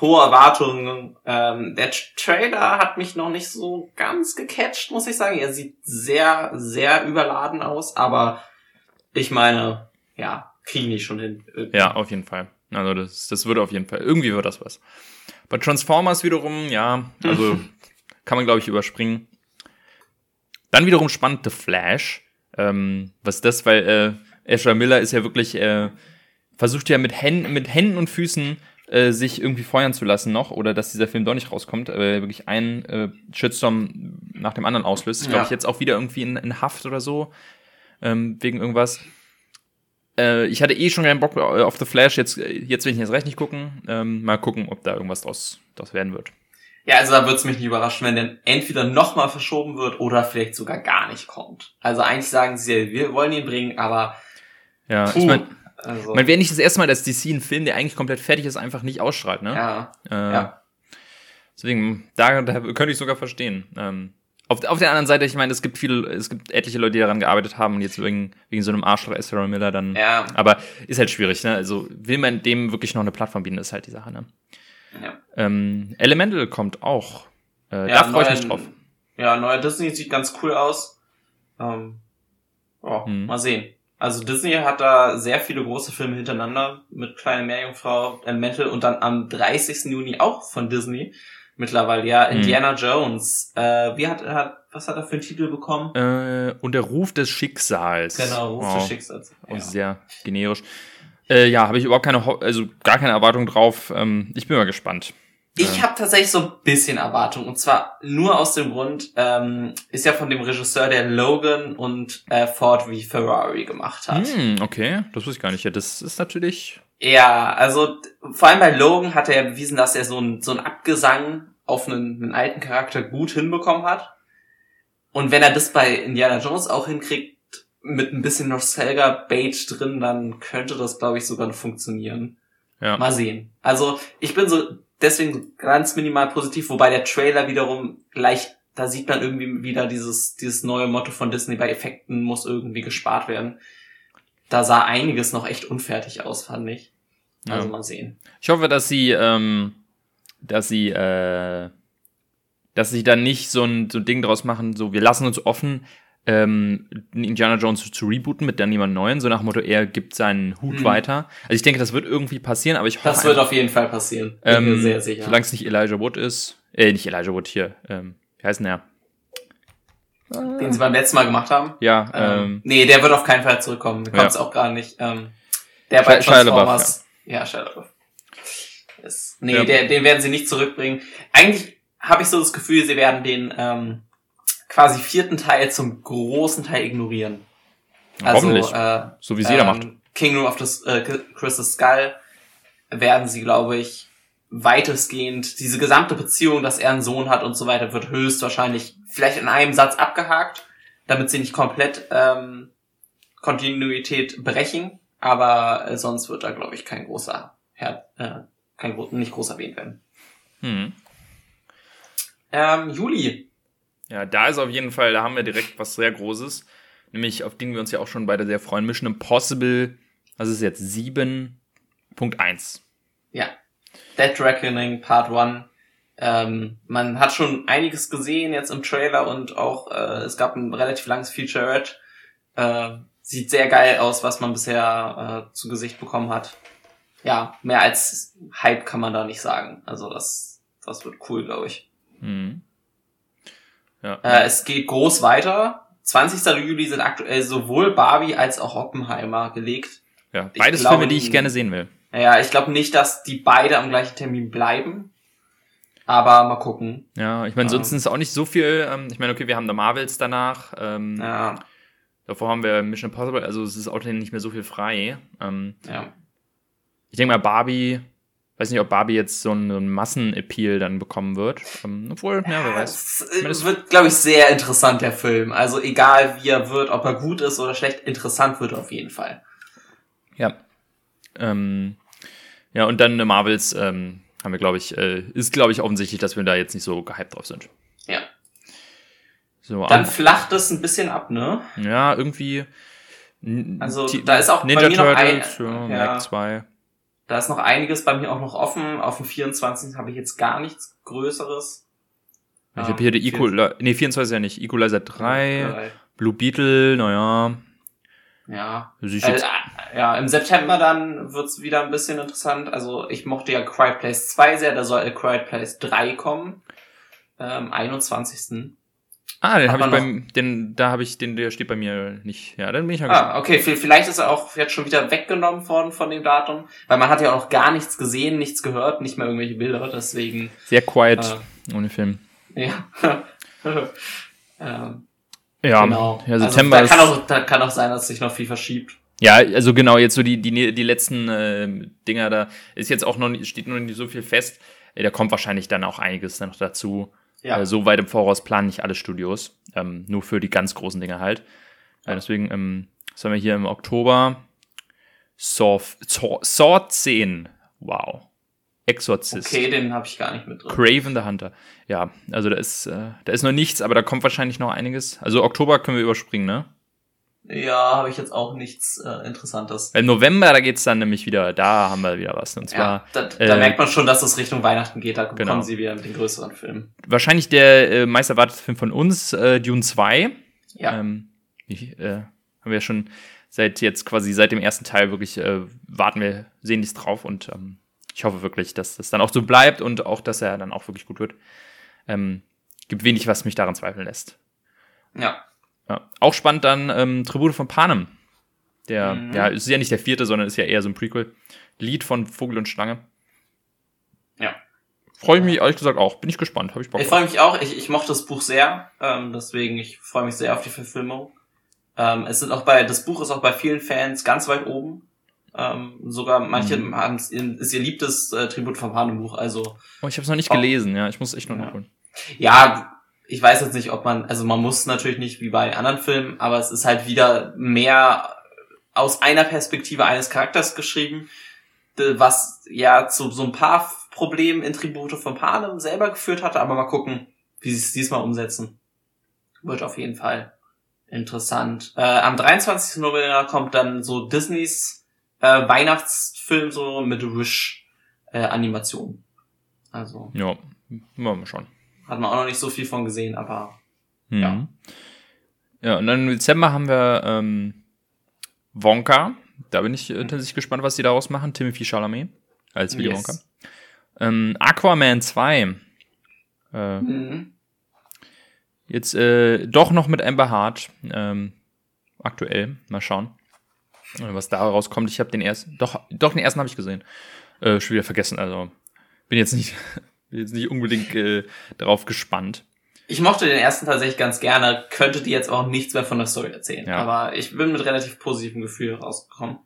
hohe Erwartungen. Ähm, der Trailer hat mich noch nicht so ganz gecatcht, muss ich sagen. Er sieht sehr, sehr überladen aus, aber ich meine, ja, kriegen die schon hin. Ja, auf jeden Fall. Also das, das würde auf jeden Fall, irgendwie wird das was. Bei Transformers wiederum, ja, also kann man, glaube ich, überspringen. Dann wiederum spannend The Flash. Ähm, was das, weil äh, Ezra Miller ist ja wirklich, äh, versucht ja mit, Händen, mit Händen und Füßen äh, sich irgendwie feuern zu lassen noch oder dass dieser Film doch nicht rauskommt, äh, wirklich einen äh, Shitstorm nach dem anderen auslöst. Ich glaube, ja. ich jetzt auch wieder irgendwie in, in Haft oder so, ähm, wegen irgendwas. Äh, ich hatte eh schon keinen Bock auf The Flash, jetzt, jetzt will ich jetzt recht nicht gucken. Ähm, mal gucken, ob da irgendwas draus, draus werden wird. Ja, also da würde es mich nicht überraschen, wenn der entweder nochmal verschoben wird oder vielleicht sogar gar nicht kommt. Also eigentlich sagen sie, wir wollen ihn bringen, aber ja, puh, ich meine, also. man wäre nicht das erste Mal, dass DC einen Film, der eigentlich komplett fertig ist, einfach nicht ausstrahlt, ne? Ja. Äh, ja. Deswegen, da, da könnte ich sogar verstehen. Ähm, auf, auf der anderen Seite, ich meine, es gibt viele, es gibt etliche Leute, die daran gearbeitet haben und jetzt wegen, wegen so einem Arschloch Ezra Miller dann. Ja. Aber ist halt schwierig, ne? Also will man dem wirklich noch eine Plattform bieten, ist halt die Sache, ne? Ja. Ähm, Elemental kommt auch. Äh, ja, da freue ich mich drauf. Ja, neuer Disney sieht ganz cool aus. Ähm, oh, hm. Mal sehen. Also Disney hat da sehr viele große Filme hintereinander mit Kleine Meerjungfrau, Elemental und dann am 30. Juni auch von Disney mittlerweile, ja, hm. Indiana hm. Jones. Äh, wie hat, hat, was hat er für einen Titel bekommen? Äh, und der Ruf des Schicksals. Genau, Ruf wow. des Schicksals. Ja. Oh, sehr generisch. Äh, ja, habe ich überhaupt keine, also gar keine Erwartung drauf. Ähm, ich bin mal gespannt. Ich äh. habe tatsächlich so ein bisschen Erwartung und zwar nur aus dem Grund, ähm, ist ja von dem Regisseur, der Logan und äh, Ford wie Ferrari gemacht hat. Hm, okay, das wusste ich gar nicht. Ja, das ist natürlich. Ja, also vor allem bei Logan hat er bewiesen, dass er so ein so ein Abgesang auf einen, einen alten Charakter gut hinbekommen hat. Und wenn er das bei Indiana Jones auch hinkriegt, mit ein bisschen Nostalgia-Bait drin, dann könnte das, glaube ich, sogar funktionieren. Ja. Mal sehen. Also, ich bin so deswegen ganz minimal positiv, wobei der Trailer wiederum leicht, da sieht man irgendwie wieder dieses, dieses neue Motto von Disney, bei Effekten muss irgendwie gespart werden. Da sah einiges noch echt unfertig aus, fand ich. Also ja. mal sehen. Ich hoffe, dass sie, ähm, dass sie, äh, dass sie dann nicht so ein, so ein Ding draus machen, so wir lassen uns offen, ähm, Indiana Jones zu rebooten mit dann jemand Neuen, so nach dem Motto, er gibt seinen Hut mhm. weiter. Also ich denke, das wird irgendwie passieren, aber ich hoffe. Das wird einfach, auf jeden Fall passieren. Bin ähm, mir sehr sicher. Solange es nicht Elijah Wood ist. Äh, nicht Elijah Wood hier. Ähm, wie heißt denn der? Den sie beim letzten Mal gemacht haben? Ja. Ähm, ähm, nee, der wird auf keinen Fall zurückkommen. Kommt es ja. auch gerade nicht. Ähm, der bei Transformers. Ja, ja Shia. Nee, ja. Der, den werden sie nicht zurückbringen. Eigentlich habe ich so das Gefühl, sie werden den ähm, quasi vierten Teil zum großen Teil ignorieren. Also, äh, so wie sie ähm, macht. Kingdom of the äh, Crystal Skull werden sie, glaube ich, weitestgehend diese gesamte Beziehung, dass er einen Sohn hat und so weiter, wird höchstwahrscheinlich vielleicht in einem Satz abgehakt, damit sie nicht komplett ähm, Kontinuität brechen. Aber äh, sonst wird da, glaube ich, kein großer, Her äh, kein nicht groß erwähnt werden. Hm. Ähm, Juli ja, da ist auf jeden Fall, da haben wir direkt was sehr Großes. Nämlich, auf den wir uns ja auch schon beide sehr freuen. Mission Impossible, das ist jetzt 7.1. Ja. Dead Reckoning Part 1. Ähm, man hat schon einiges gesehen jetzt im Trailer und auch äh, es gab ein relativ langes Featurette. Äh, sieht sehr geil aus, was man bisher äh, zu Gesicht bekommen hat. Ja, mehr als Hype kann man da nicht sagen. Also das, das wird cool, glaube ich. Mhm. Ja. Äh, es geht groß weiter. 20. Juli sind aktuell sowohl Barbie als auch Oppenheimer gelegt. Ja, beides glaube, Filme, die ich gerne sehen will. Ja, ich glaube nicht, dass die beide am gleichen Termin bleiben. Aber mal gucken. Ja, ich meine, ähm. sonst ist es auch nicht so viel. Ähm, ich meine, okay, wir haben da Marvels danach. Ähm, ja. Davor haben wir Mission Impossible, also es ist auch nicht mehr so viel frei. Ähm, ja. Ich denke mal, Barbie weiß nicht, ob Barbie jetzt so einen, Massenappeal dann bekommen wird. Ähm, obwohl, ja, wer weiß. Es wird, glaube ich, sehr interessant, der Film. Also egal wie er wird, ob er gut ist oder schlecht, interessant wird er auf jeden Fall. Ja. Ähm, ja, und dann Marvels ähm, haben wir, glaube ich, äh, ist, glaube ich, offensichtlich, dass wir da jetzt nicht so gehypt drauf sind. Ja. So, dann flacht es ein bisschen ab, ne? Ja, irgendwie. Also da ist auch Ninja bei mir Turtles, noch ein, ja, ja. Mac 2. Da ist noch einiges bei mir auch noch offen. Auf dem 24. habe ich jetzt gar nichts Größeres. Ich habe hier die Equalizer, nee, 24 ja nicht, Equalizer 3, Drei. Blue Beetle, naja. Ja. Also Äh, jetzt, ja, im September dann wird's wieder ein bisschen interessant. Also ich mochte ja Quiet Place 2 sehr, da soll Quiet Place 3 kommen. Ähm, 21. ah, den habe ich beim, den, da habe ich, den, der steht bei mir nicht. Ja, dann bin ich mal gespannt. Ah, okay, vielleicht ist er auch jetzt schon wieder weggenommen worden von dem Datum, weil man hat ja auch noch gar nichts gesehen, nichts gehört, nicht mehr irgendwelche Bilder, deswegen, Sehr quiet, Äh. ohne Film. ja. ähm, Ja, genau. ja September also, da, kann auch, da kann auch sein, dass sich noch viel verschiebt. ja, also genau, jetzt so die, die, die letzten äh, Dinger, da ist jetzt auch noch steht noch nicht so viel fest. Da kommt wahrscheinlich dann auch einiges dann noch dazu. Ja. Äh, so weit im Voraus planen nicht alle Studios. Ähm, nur für die ganz großen Dinge halt. Äh, deswegen, ähm, was haben wir hier im Oktober? Saw, Saw, Saw 10. Wow. Exorzist. Okay, den habe ich gar nicht mit drin. Craven the Hunter. Ja, also da ist, äh, da ist noch nichts, aber da kommt wahrscheinlich noch einiges. Also Oktober können wir überspringen, ne? Ja, habe ich jetzt auch nichts äh, Interessantes. Im November, da geht's dann nämlich wieder, da haben wir wieder was. Und zwar Ja, da, da äh, merkt man schon, dass es Richtung Weihnachten geht, da kommen Genau. sie wieder mit den größeren Filmen. wahrscheinlich der äh, meist erwartete Film von uns, äh, Dune 2. Ja, Ähm, ich, äh, haben wir ja schon seit jetzt quasi seit dem ersten Teil wirklich äh, warten wir sehnlichst drauf und ähm, ich hoffe wirklich, dass das dann auch so bleibt und auch, dass er dann auch wirklich gut wird. Ähm, gibt wenig, was mich daran zweifeln lässt. ja. Ja. Auch spannend dann ähm, Tribute von Panem. Der, Mhm. ja, ist ja nicht der vierte, sondern ist ja eher so ein Prequel. Lied von Vogel und Schlange. Ja. Freue ich mich ehrlich gesagt auch. Bin ich gespannt. Habe ich Bock Ich freue mich auch. Ich, ich mochte das Buch sehr, ähm, deswegen ich freue mich sehr auf die Verfilmung. Ähm, es sind auch bei das Buch ist auch bei vielen Fans ganz weit oben. Ähm, sogar manche Mhm. haben es ist ihr liebtes äh, Tribut vom Panem-Buch. Also Oh, ich habe es noch nicht Oh. gelesen. Ja, ich muss echt noch Ja. nachholen. ja, ich weiß jetzt nicht, ob man, also man muss natürlich nicht wie bei anderen Filmen, aber es ist halt wieder mehr aus einer Perspektive eines Charakters geschrieben, was ja zu so ein paar Problemen in Tribute von Panem selber geführt hatte, aber mal gucken, wie sie es diesmal umsetzen. Wird auf jeden Fall interessant. Äh, am 23. November kommt dann so Disneys äh, Weihnachtsfilm so mit Wish äh, Animation. Also Ja, mal mal schauen. Hat man auch noch nicht so viel von gesehen, aber Mhm. Ja. Ja, und dann im Dezember haben wir ähm, Wonka. Da bin ich äh, tatsächlich gespannt, was die daraus machen. Timothy Chalamet als Willy Yes. Wonka. Ähm, Aquaman 2. Äh, mhm. Jetzt äh, doch noch mit Amber Hart. Ähm, aktuell. Mal schauen, äh, was da rauskommt. Ich habe den ersten, doch, doch den ersten habe ich gesehen. Äh, schon wieder vergessen. Also bin jetzt nicht, bin jetzt nicht unbedingt äh, darauf gespannt. ich mochte den ersten tatsächlich ganz gerne, könnte dir jetzt auch nichts mehr von der Story erzählen, Ja. aber ich bin mit relativ positivem Gefühl rausgekommen.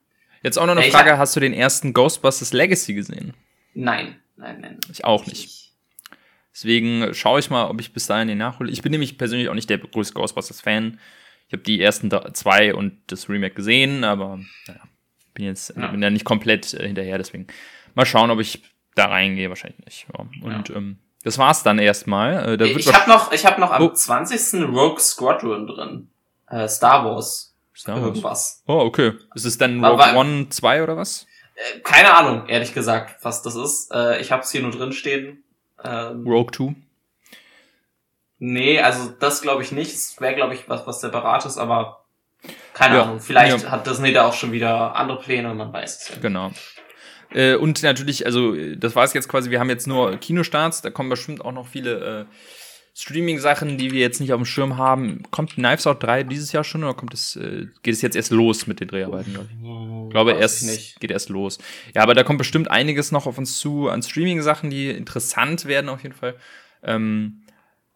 Jetzt auch noch eine ich Frage: hab- Hast du den ersten Ghostbusters Legacy gesehen? Nein, nein, nein. Ich auch nicht. Deswegen schaue ich mal, ob ich bis dahin den nachhole. Ich bin nämlich persönlich auch nicht der größte Ghostbusters-Fan. Ich habe die ersten zwei und das Remake gesehen, aber naja, bin jetzt Ja. bin da nicht komplett äh, hinterher. Deswegen mal schauen, ob ich da reingehe. Wahrscheinlich nicht. Ja. Und ähm, das war's dann erstmal. Äh, da Ich habe noch, ich habe noch am Oh. 20. Rogue Squadron drin. Äh, Star Wars. Star Wars. Irgendwas. Oh, okay. Ist es dann Rogue One 2 oder was? Äh, keine Ahnung, ehrlich gesagt, was das ist. Äh, ich habe es hier nur drin stehen. Ähm, Rogue 2? nee, also das glaube ich nicht. Es wäre, glaube ich, was, was separates, aber keine Ja. Ahnung. Vielleicht Ja. hat Disney da auch schon wieder andere Pläne, man weiß es ja. Genau. Äh, und natürlich, also das war es jetzt quasi, wir haben jetzt nur Kinostarts, da kommen bestimmt auch noch viele äh, Streaming-Sachen, die wir jetzt nicht auf dem Schirm haben. Kommt Knives Out 3 dieses Jahr schon oder kommt es, äh, geht es jetzt erst los mit den Dreharbeiten, glaube ich? Ich glaube, erst geht erst los. Ja, aber da kommt bestimmt einiges noch auf uns zu an Streaming-Sachen, die interessant werden auf jeden Fall. Ähm,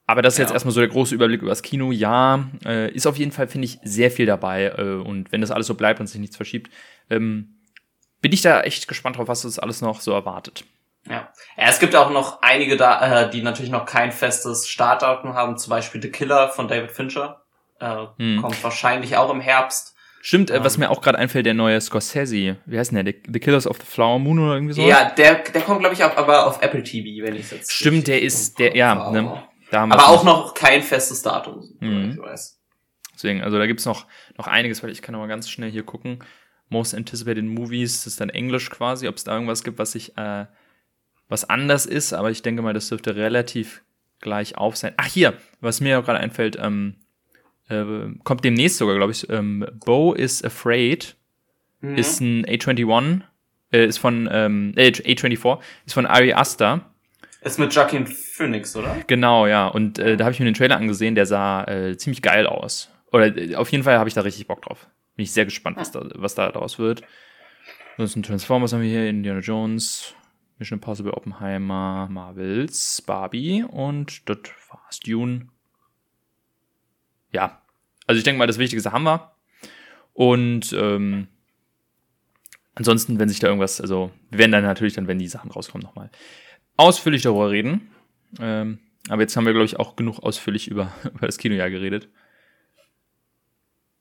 aber das ist jetzt Ja. erstmal so der große Überblick über das Kino. Ja, äh, ist auf jeden Fall, finde ich, sehr viel dabei. Äh, und wenn das alles so bleibt und sich nichts verschiebt, ähm, bin ich da echt gespannt drauf, was uns alles noch so erwartet. Ja. es gibt auch noch einige da, äh, die natürlich noch kein festes Startdatum haben. Zum Beispiel The Killer von David Fincher. Äh, Hm. Kommt wahrscheinlich auch im Herbst. Stimmt, äh, was Ähm. mir auch gerade einfällt, der neue Scorsese. Wie heißt denn der? The, Killers of the Flower Moon oder irgendwie so? Ja, der, der kommt, glaube ich, auch aber auf Apple TV, wenn ich es jetzt. Stimmt, der ist, der, ja, ne, da haben Aber auch noch kein festes Datum, Mhm. ich weiß. Deswegen, also da gibt's noch, noch einiges, weil ich kann noch mal ganz schnell hier gucken, Most Anticipated Movies, das ist dann Englisch quasi, ob es da irgendwas gibt, was sich äh, was anders ist, aber ich denke mal, das dürfte relativ gleich auf sein. Ach, hier, was mir gerade einfällt, ähm, äh, kommt demnächst sogar, glaube ich, ähm, Bo is Afraid mhm. ist ein A21, äh, ist von ähm, äh, A24, ist von Ari Aster. Ist mit Joaquin Phoenix, oder? Genau, ja. Und äh, da habe ich mir den Trailer angesehen, der sah äh, ziemlich geil aus. Oder äh, auf jeden Fall habe ich da richtig Bock drauf. Bin ich sehr gespannt, was da, was da daraus wird. ein Transformers haben wir hier, Indiana Jones, Mission Impossible, Oppenheimer, Marvels, Barbie und das war's. Dune. Ja. Also ich denke mal, das Wichtigste haben wir. Und ähm, ansonsten, wenn sich da irgendwas, also wir werden dann natürlich dann, wenn die Sachen rauskommen, nochmal ausführlich darüber reden. Ähm, aber jetzt haben wir, glaube ich, auch genug ausführlich über, über das Kinojahr geredet.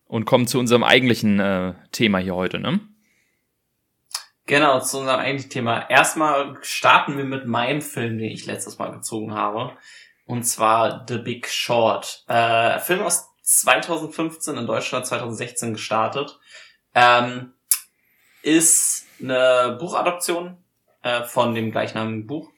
Und kommen zu unserem eigentlichen äh, Thema hier heute, ne? Genau, zu unserem eigentlichen Thema. Erstmal starten wir mit meinem Film, den ich letztes Mal gezogen habe. Und zwar The Big Short. Äh, Film aus 2015 in Deutschland 2016 gestartet. Ähm, ist eine Buchadoption äh, von dem gleichnamigen Buch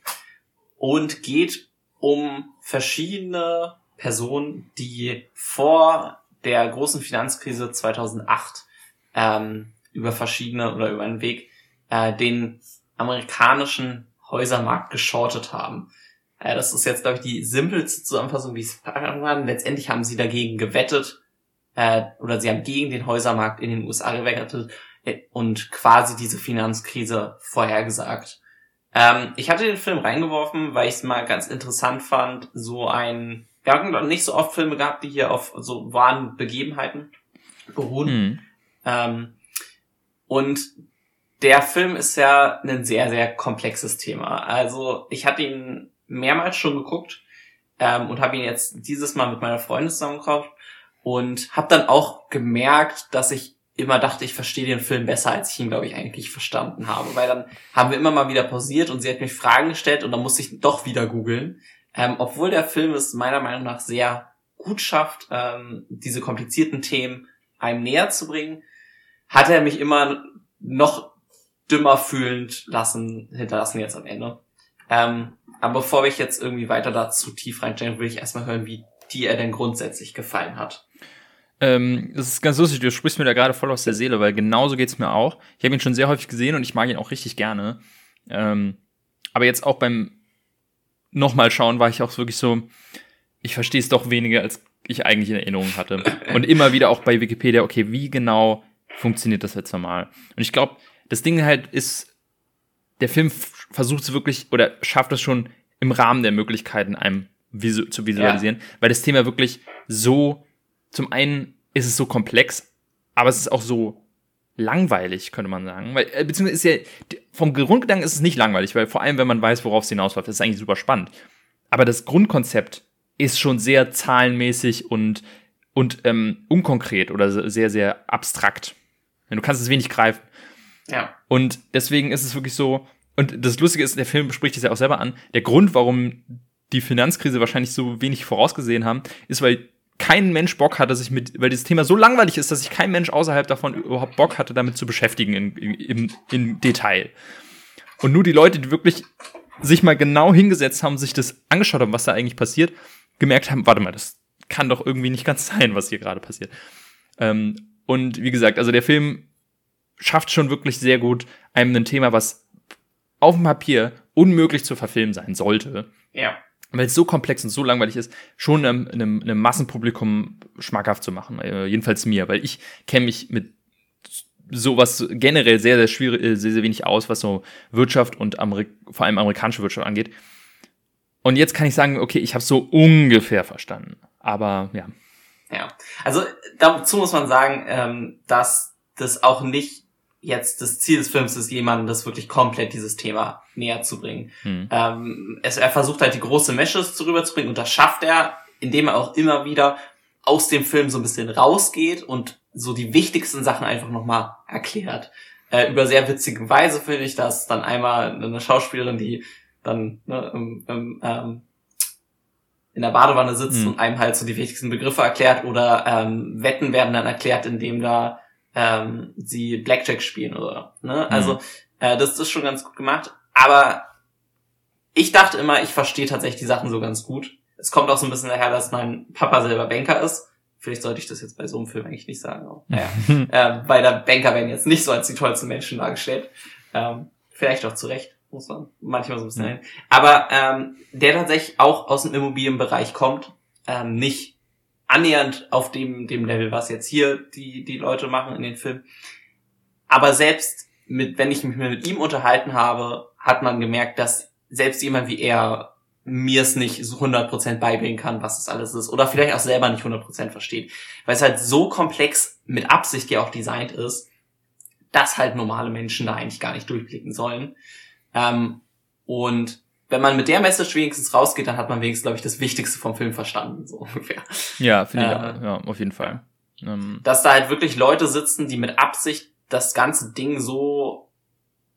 und geht um verschiedene Personen, die vor der großen Finanzkrise 2008 ähm, über verschiedene oder über einen Weg äh, den amerikanischen Häusermarkt geschortet haben. Äh, das ist jetzt, glaube ich, die simpelste Zusammenfassung, wie es kann. Letztendlich haben sie dagegen gewettet äh, oder sie haben gegen den Häusermarkt in den USA gewettet äh, und quasi diese Finanzkrise vorhergesagt. Ähm, ich hatte den Film reingeworfen, weil ich es mal ganz interessant fand, so ein wir haben nicht so oft Filme gehabt, die hier auf so wahren Begebenheiten beruhen. Mhm. Ähm, und der Film ist ja ein sehr, sehr komplexes Thema. Also ich hatte ihn mehrmals schon geguckt ähm, und habe ihn jetzt dieses Mal mit meiner Freundin zusammengeguckt und habe dann auch gemerkt, dass ich immer dachte, ich verstehe den Film besser, als ich ihn, glaube ich, eigentlich verstanden habe. Weil dann haben wir immer mal wieder pausiert und sie hat mir Fragen gestellt und dann musste ich doch wieder googeln. Ähm, obwohl der Film es meiner Meinung nach sehr gut schafft, ähm, diese komplizierten Themen einem näher zu bringen, hat er mich immer noch dümmer fühlend lassen, hinterlassen jetzt am Ende. Ähm, aber bevor ich jetzt irgendwie weiter da zu tief reinstellen, will ich erstmal hören, wie dir er denn grundsätzlich gefallen hat. Ähm, das ist ganz lustig, du sprichst mir da gerade voll aus der Seele, weil genauso geht's mir auch. Ich habe ihn schon sehr häufig gesehen und ich mag ihn auch richtig gerne. Ähm, aber jetzt auch beim nochmal schauen war ich auch wirklich so, ich verstehe es doch weniger, als ich eigentlich in Erinnerung hatte. Und immer wieder auch bei Wikipedia, okay, wie genau funktioniert das jetzt normal? Und ich glaube, das Ding halt ist, der Film versucht es wirklich oder schafft es schon im Rahmen der Möglichkeiten einem visu zu visualisieren, ja. weil das Thema wirklich so, zum einen ist es so komplex, aber es ist auch so langweilig, könnte man sagen. Weil, äh, beziehungsweise ist ja, vom Grundgedanken ist es nicht langweilig, weil vor allem, wenn man weiß, worauf es hinausläuft, das ist eigentlich super spannend. Aber das Grundkonzept ist schon sehr zahlenmäßig und, und ähm, unkonkret oder sehr, sehr abstrakt. Du kannst es wenig greifen. Ja. Und deswegen ist es wirklich so, und das Lustige ist, der Film spricht es ja auch selber an, der Grund, warum die Finanzkrise wahrscheinlich so wenig vorausgesehen haben, ist, weil kein Mensch Bock hatte, sich mit, weil dieses Thema so langweilig ist, dass sich kein Mensch außerhalb davon überhaupt Bock hatte, damit zu beschäftigen in, in, in Detail. Und nur die Leute, die wirklich sich mal genau hingesetzt haben, sich das angeschaut haben, was da eigentlich passiert, gemerkt haben, warte mal, das kann doch irgendwie nicht ganz sein, was hier gerade passiert. Ähm, und wie gesagt, also der Film schafft schon wirklich sehr gut, einem ein Thema, was auf dem Papier unmöglich zu verfilmen sein sollte. Ja. Weil es so komplex und so langweilig ist, schon einem, einem, einem Massenpublikum schmackhaft zu machen. Äh, jedenfalls mir, weil ich kenne mich mit sowas generell sehr, sehr schwierig, äh, sehr, sehr wenig aus, was so Wirtschaft und Amerik vor allem amerikanische Wirtschaft angeht. Und jetzt kann ich sagen, okay, ich habe so ungefähr verstanden. Aber ja. Ja, also dazu muss man sagen, ähm, dass das auch nicht jetzt das Ziel des Films ist, jemandem das wirklich komplett dieses Thema näher zu bringen. Mhm. Ähm, es, er versucht halt die große Meshes rüberzubringen und das schafft er, indem er auch immer wieder aus dem Film so ein bisschen rausgeht und so die wichtigsten Sachen einfach nochmal erklärt. Äh, über sehr witzige Weise finde ich das dann einmal eine Schauspielerin, die dann ne, ähm, ähm, in der Badewanne sitzt mhm. und einem halt so die wichtigsten Begriffe erklärt oder ähm, Wetten werden dann erklärt, indem da ähm, sie Blackjack spielen oder, ne? Also, mhm. äh, das ist schon ganz gut gemacht. Aber ich dachte immer, ich verstehe tatsächlich die Sachen so ganz gut. Es kommt auch so ein bisschen daher, dass mein Papa selber Banker ist. Vielleicht sollte ich das jetzt bei so einem Film eigentlich nicht sagen. Aber, naja. ähm, weil der Banker werden jetzt nicht so als die tollsten Menschen dargestellt. Ähm, vielleicht auch zu Recht, muss man manchmal so ein bisschen ja. Aber ähm, der tatsächlich auch aus dem Immobilienbereich kommt, ähm, nicht annähernd auf dem, dem Level, was jetzt hier die, die Leute machen in den Filmen. Aber selbst mit, wenn ich mich mit ihm unterhalten habe, hat man gemerkt, dass selbst jemand wie er mir es nicht so 100% beibringen kann, was das alles ist. Oder vielleicht auch selber nicht 100% versteht. Weil es halt so komplex mit Absicht ja auch designt ist, dass halt normale Menschen da eigentlich gar nicht durchblicken sollen. Ähm, und wenn man mit der Message wenigstens rausgeht, dann hat man wenigstens, glaube ich, das Wichtigste vom Film verstanden, so ungefähr. Ja, finde ich, äh, ja, auf jeden Fall. Ähm. Dass da halt wirklich Leute sitzen, die mit Absicht das ganze Ding so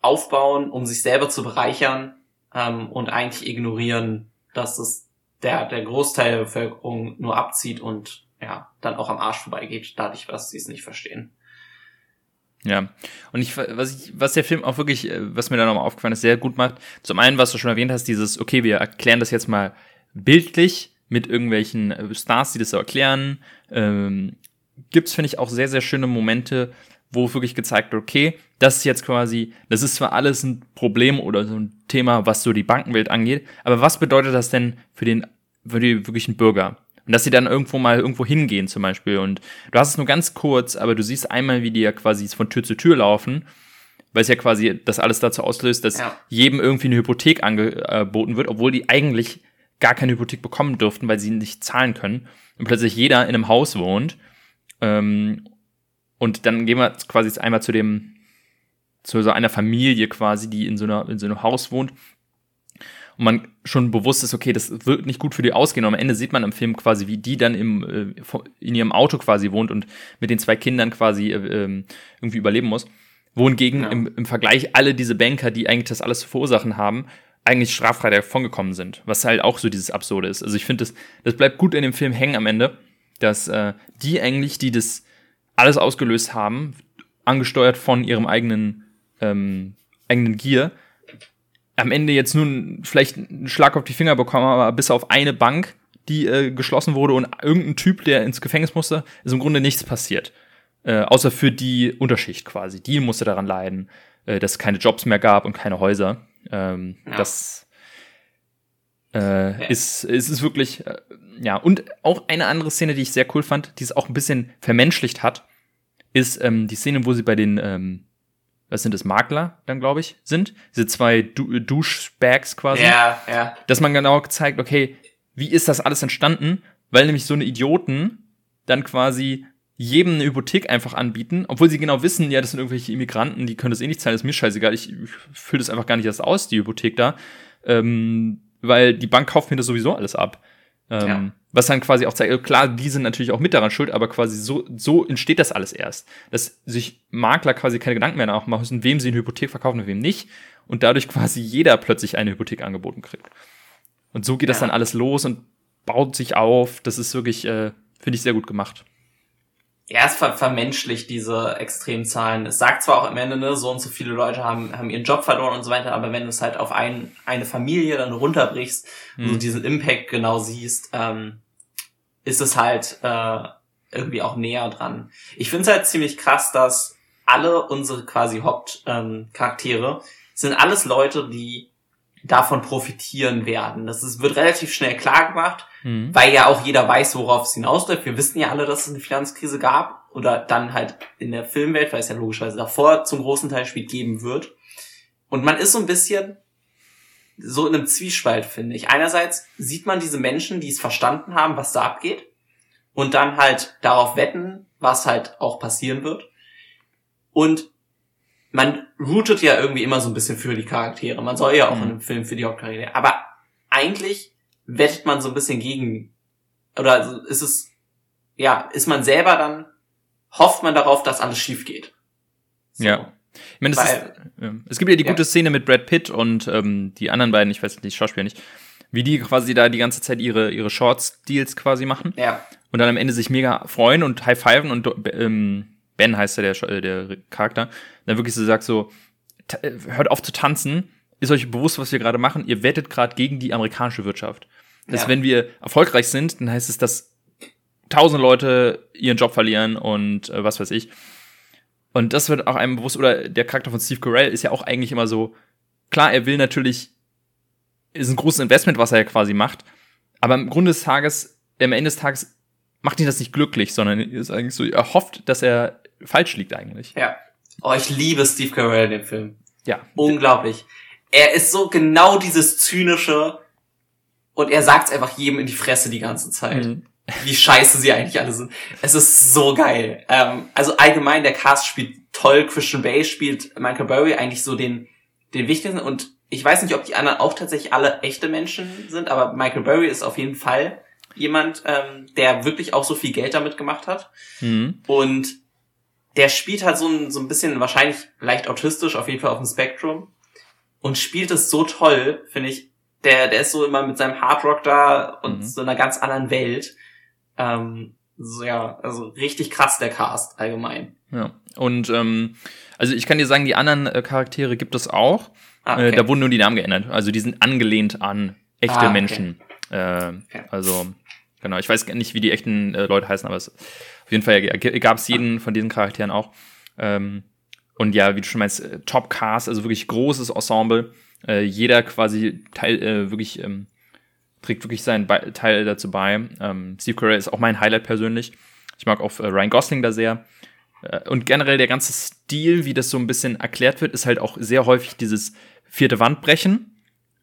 aufbauen, um sich selber zu bereichern, ähm, und eigentlich ignorieren, dass es der, der Großteil der Bevölkerung nur abzieht und ja, dann auch am Arsch vorbeigeht, dadurch, dass sie es nicht verstehen. Ja, und ich, was ich, was der Film auch wirklich, äh, was mir da nochmal aufgefallen ist, sehr gut macht, zum einen, was du schon erwähnt hast, dieses, okay, wir erklären das jetzt mal bildlich mit irgendwelchen äh, Stars, die das so erklären, ähm, gibt's, finde ich, auch sehr, sehr schöne Momente, wo wirklich gezeigt wird, okay, das ist jetzt quasi, das ist zwar alles ein Problem oder so ein Thema, was so die Bankenwelt angeht, aber was bedeutet das denn für den, für die wirklichen Bürger? Und dass sie dann irgendwo mal irgendwo hingehen zum Beispiel. Und du hast es nur ganz kurz, aber du siehst einmal, wie die ja quasi von Tür zu Tür laufen, weil es ja quasi das alles dazu auslöst, dass ja. jedem irgendwie eine Hypothek angeboten wird, obwohl die eigentlich gar keine Hypothek bekommen dürften, weil sie nicht zahlen können. Und plötzlich jeder in einem Haus wohnt. Ähm, und dann gehen wir quasi einmal zu dem, zu so einer Familie quasi, die in so, einer, in so einem Haus wohnt. Und man schon bewusst ist, okay, das wird nicht gut für die ausgehen. Und am Ende sieht man im Film quasi, wie die dann im, äh, in ihrem Auto quasi wohnt und mit den zwei Kindern quasi äh, ähm, irgendwie überleben muss. Wohingegen ja. im, im Vergleich alle diese Banker, die eigentlich das alles zu verursachen haben, eigentlich straffrei davongekommen sind. Was halt auch so dieses Absurde ist. Also ich finde, das, das bleibt gut in dem Film hängen am Ende, dass äh, die eigentlich, die das alles ausgelöst haben, angesteuert von ihrem eigenen, ähm, eigenen Gier, am Ende jetzt nun vielleicht einen Schlag auf die Finger bekommen, aber bis auf eine Bank, die äh, geschlossen wurde und irgendein Typ, der ins Gefängnis musste, ist im Grunde nichts passiert. Äh, außer für die Unterschicht quasi. Die musste daran leiden, äh, dass es keine Jobs mehr gab und keine Häuser. Ähm, ja. Das äh, ja. ist, ist, ist wirklich, äh, ja. Und auch eine andere Szene, die ich sehr cool fand, die es auch ein bisschen vermenschlicht hat, ist ähm, die Szene, wo sie bei den, ähm, was sind das, Makler dann, glaube ich, sind. Diese zwei du Duschbags quasi. Ja, ja. Dass man genau zeigt, okay, wie ist das alles entstanden? Weil nämlich so eine Idioten dann quasi jedem eine Hypothek einfach anbieten, obwohl sie genau wissen, ja, das sind irgendwelche Immigranten, die können das eh nicht zahlen, das ist mir scheißegal, ich, ich fülle das einfach gar nicht erst aus, die Hypothek da, ähm, weil die Bank kauft mir das sowieso alles ab. Ähm, ja. Was dann quasi auch zeigt, klar, die sind natürlich auch mit daran schuld, aber quasi so, so entsteht das alles erst. Dass sich Makler quasi keine Gedanken mehr nachmachen müssen, wem sie eine Hypothek verkaufen und wem nicht. Und dadurch quasi jeder plötzlich eine Hypothek angeboten kriegt. Und so geht ja. das dann alles los und baut sich auf. Das ist wirklich, äh, finde ich, sehr gut gemacht ja, es ver vermenschlicht diese Extremzahlen. Es sagt zwar auch am Ende, ne, so und so viele Leute haben, haben ihren Job verloren und so weiter, aber wenn du es halt auf ein, eine Familie dann runterbrichst mhm. und so diesen Impact genau siehst, ähm, ist es halt äh, irgendwie auch näher dran. Ich finde es halt ziemlich krass, dass alle unsere quasi Hauptcharaktere ähm, sind alles Leute, die davon profitieren werden. Das ist, wird relativ schnell klar gemacht, mhm. weil ja auch jeder weiß, worauf es hinausläuft. Wir wissen ja alle, dass es eine Finanzkrise gab oder dann halt in der Filmwelt, weil es ja logischerweise davor zum großen Teil spielt, geben wird. Und man ist so ein bisschen so in einem Zwiespalt, finde ich. Einerseits sieht man diese Menschen, die es verstanden haben, was da abgeht und dann halt darauf wetten, was halt auch passieren wird. Und man rootet ja irgendwie immer so ein bisschen für die Charaktere. Man soll ja auch mhm. in einem Film für die Hauptcharaktere. Aber eigentlich wettet man so ein bisschen gegen, oder ist es, ja, ist man selber dann, hofft man darauf, dass alles schief geht. So. Ja. Ich meine, Weil, ist, ja. es gibt ja die gute ja. Szene mit Brad Pitt und ähm, die anderen beiden, ich weiß nicht, die Schauspieler nicht, wie die quasi da die ganze Zeit ihre, ihre Shorts-Deals quasi machen. Ja. Und dann am Ende sich mega freuen und high-fiven und ähm, Ben heißt ja der, der Charakter, dann wirklich so sagt so, hört auf zu tanzen, ist euch bewusst, was wir gerade machen, ihr wettet gerade gegen die amerikanische Wirtschaft. Dass ja. wenn wir erfolgreich sind, dann heißt es, dass tausend Leute ihren Job verlieren und äh, was weiß ich. Und das wird auch einem bewusst, oder der Charakter von Steve Carell ist ja auch eigentlich immer so, klar, er will natürlich, ist ein großes Investment, was er ja quasi macht, aber im Grunde des Tages, am Ende des Tages macht ihn das nicht glücklich, sondern ist eigentlich so, er hofft, dass er falsch liegt eigentlich. Ja. Oh, ich liebe Steve Carell in dem Film. Ja. Unglaublich. Er ist so genau dieses zynische und er sagt es einfach jedem in die Fresse die ganze Zeit. Mhm. Wie scheiße sie eigentlich alle sind. Es ist so geil. Ähm, also allgemein, der Cast spielt toll. Christian Bay spielt Michael Burry eigentlich so den, den wichtigsten und ich weiß nicht, ob die anderen auch tatsächlich alle echte Menschen sind, aber Michael Burry ist auf jeden Fall jemand, ähm, der wirklich auch so viel Geld damit gemacht hat. Mhm. Und der spielt halt so ein, so ein bisschen wahrscheinlich leicht autistisch, auf jeden Fall auf dem Spektrum. Und spielt es so toll, finde ich. Der, der ist so immer mit seinem Hardrock da und mhm. so einer ganz anderen Welt. Ähm, so, ja, also richtig krass der Cast allgemein. Ja. Und ähm, also ich kann dir sagen, die anderen äh, Charaktere gibt es auch. Ah, äh, okay. äh, da wurden nur die Namen geändert. Also die sind angelehnt an echte ah, okay. Menschen. Äh, okay. Also genau, ich weiß nicht, wie die echten äh, Leute heißen, aber es, auf jeden Fall gab es jeden von diesen Charakteren auch. Ähm, und ja, wie du schon meinst, äh, Top Cast, also wirklich großes Ensemble. Äh, jeder quasi Teil, äh, wirklich ähm, trägt wirklich seinen Be Teil dazu bei. Ähm, Steve Carell ist auch mein Highlight persönlich. Ich mag auch äh, Ryan Gosling da sehr. Äh, und generell der ganze Stil, wie das so ein bisschen erklärt wird, ist halt auch sehr häufig dieses vierte Wandbrechen.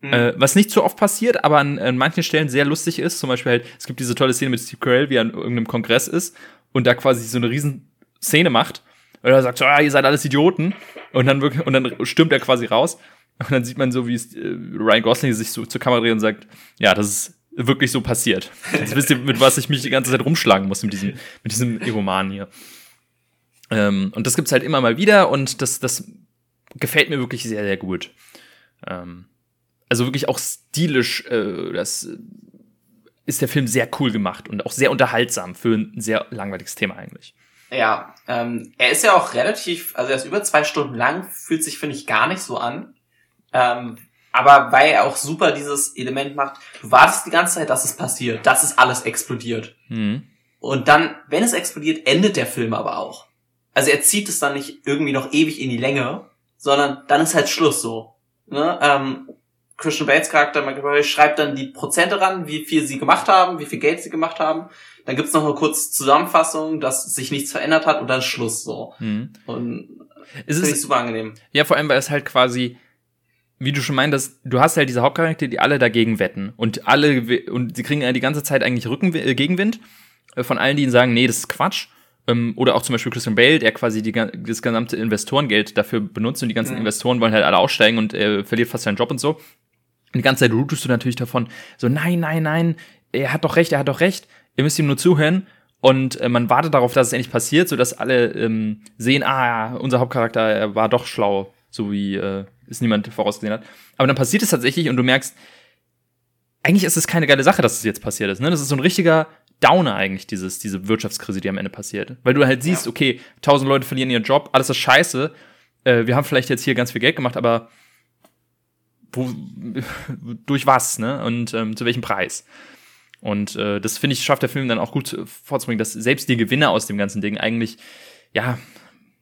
Mhm. Äh, was nicht so oft passiert, aber an, an, manchen Stellen sehr lustig ist. Zum Beispiel halt, es gibt diese tolle Szene mit Steve Carell, wie er an irgendeinem Kongress ist und da quasi so eine riesen Szene macht. Und er sagt so, ah, ihr seid alles Idioten. Und dann wirklich, und dann stürmt er quasi raus. Und dann sieht man so, wie es, äh, Ryan Gosling sich so zur Kamera dreht und sagt, ja, das ist wirklich so passiert. Jetzt wisst ihr, mit was ich mich die ganze Zeit rumschlagen muss mit diesem, mit diesem Egoman hier. Ähm, und das gibt's halt immer mal wieder und das, das gefällt mir wirklich sehr, sehr gut. Ähm, also wirklich auch stilisch, äh, das ist der Film sehr cool gemacht und auch sehr unterhaltsam für ein sehr langweiliges Thema eigentlich. Ja, ähm, er ist ja auch relativ, also er ist über zwei Stunden lang, fühlt sich, finde ich, gar nicht so an. Ähm, aber weil er auch super dieses Element macht, du wartest die ganze Zeit, dass es passiert, dass es alles explodiert. Mhm. Und dann, wenn es explodiert, endet der Film aber auch. Also er zieht es dann nicht irgendwie noch ewig in die Länge, sondern dann ist halt Schluss so. Ne? Ähm, Christian Bates Charakter Michael Burry schreibt dann die Prozente ran, wie viel sie gemacht haben, wie viel Geld sie gemacht haben. Dann gibt's noch eine kurze Zusammenfassung, dass sich nichts verändert hat und dann Schluss so. Mhm. Und es ist super angenehm. Ja, vor allem, weil es halt quasi wie du schon meintest, du hast halt diese Hauptcharaktere, die alle dagegen wetten und alle und sie kriegen ja die ganze Zeit eigentlich Rücken äh, Gegenwind äh, von allen, die sagen, nee, das ist Quatsch. Ähm, oder auch zum Beispiel Christian Bale, der quasi die, das gesamte Investorengeld dafür benutzt und die ganzen mhm. Investoren wollen halt alle aussteigen und er verliert fast seinen Job und so. Und die ganze Zeit rootest du natürlich davon, so nein, nein, nein, er hat doch recht, er hat doch recht, ihr müsst ihm nur zuhören. Und äh, man wartet darauf, dass es endlich passiert, sodass alle ähm, sehen, ah, unser Hauptcharakter er war doch schlau, so wie äh, es niemand vorausgesehen hat. Aber dann passiert es tatsächlich und du merkst, eigentlich ist es keine geile Sache, dass es jetzt passiert ist. Ne? Das ist so ein richtiger Downer eigentlich, dieses, diese Wirtschaftskrise, die am Ende passiert. Weil du halt siehst, ja. okay, tausend Leute verlieren ihren Job, alles ist scheiße. Äh, wir haben vielleicht jetzt hier ganz viel Geld gemacht, aber wo, durch was, ne? Und ähm, zu welchem Preis? Und äh, das finde ich, schafft der Film dann auch gut vorzubringen, dass selbst die Gewinner aus dem ganzen Ding eigentlich, ja,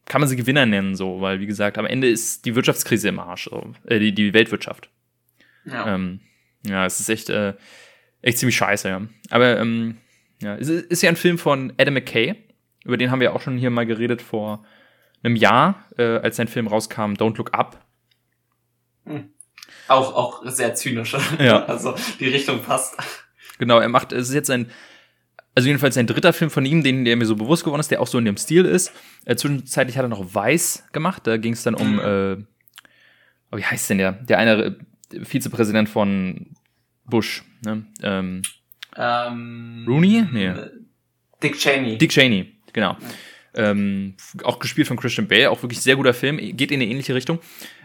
kann man sie Gewinner nennen, so, weil, wie gesagt, am Ende ist die Wirtschaftskrise im Arsch, so, äh, die, die Weltwirtschaft. Ja. Ähm, ja, es ist echt, äh, echt ziemlich scheiße, ja. Aber, ähm, ja, es ist ja ein Film von Adam McKay, über den haben wir auch schon hier mal geredet vor einem Jahr, äh, als sein Film rauskam, Don't Look Up. Hm. Auch, auch sehr zynisch. Ja. Also, die Richtung passt. Genau, er macht, es ist jetzt ein also jedenfalls sein dritter Film von ihm, den der mir so bewusst geworden ist, der auch so in dem Stil ist. Äh, zwischenzeitlich hat er noch Weiß gemacht, da ging es dann um, mhm. äh, oh, wie heißt denn der? Der eine äh, Vizepräsident von Bush, ne? Ähm, ähm, Rooney? Nee. Dick Cheney. Dick Cheney, genau. Ähm, auch gespielt von Christian Bale, auch wirklich sehr guter Film, geht in eine ähnliche Richtung.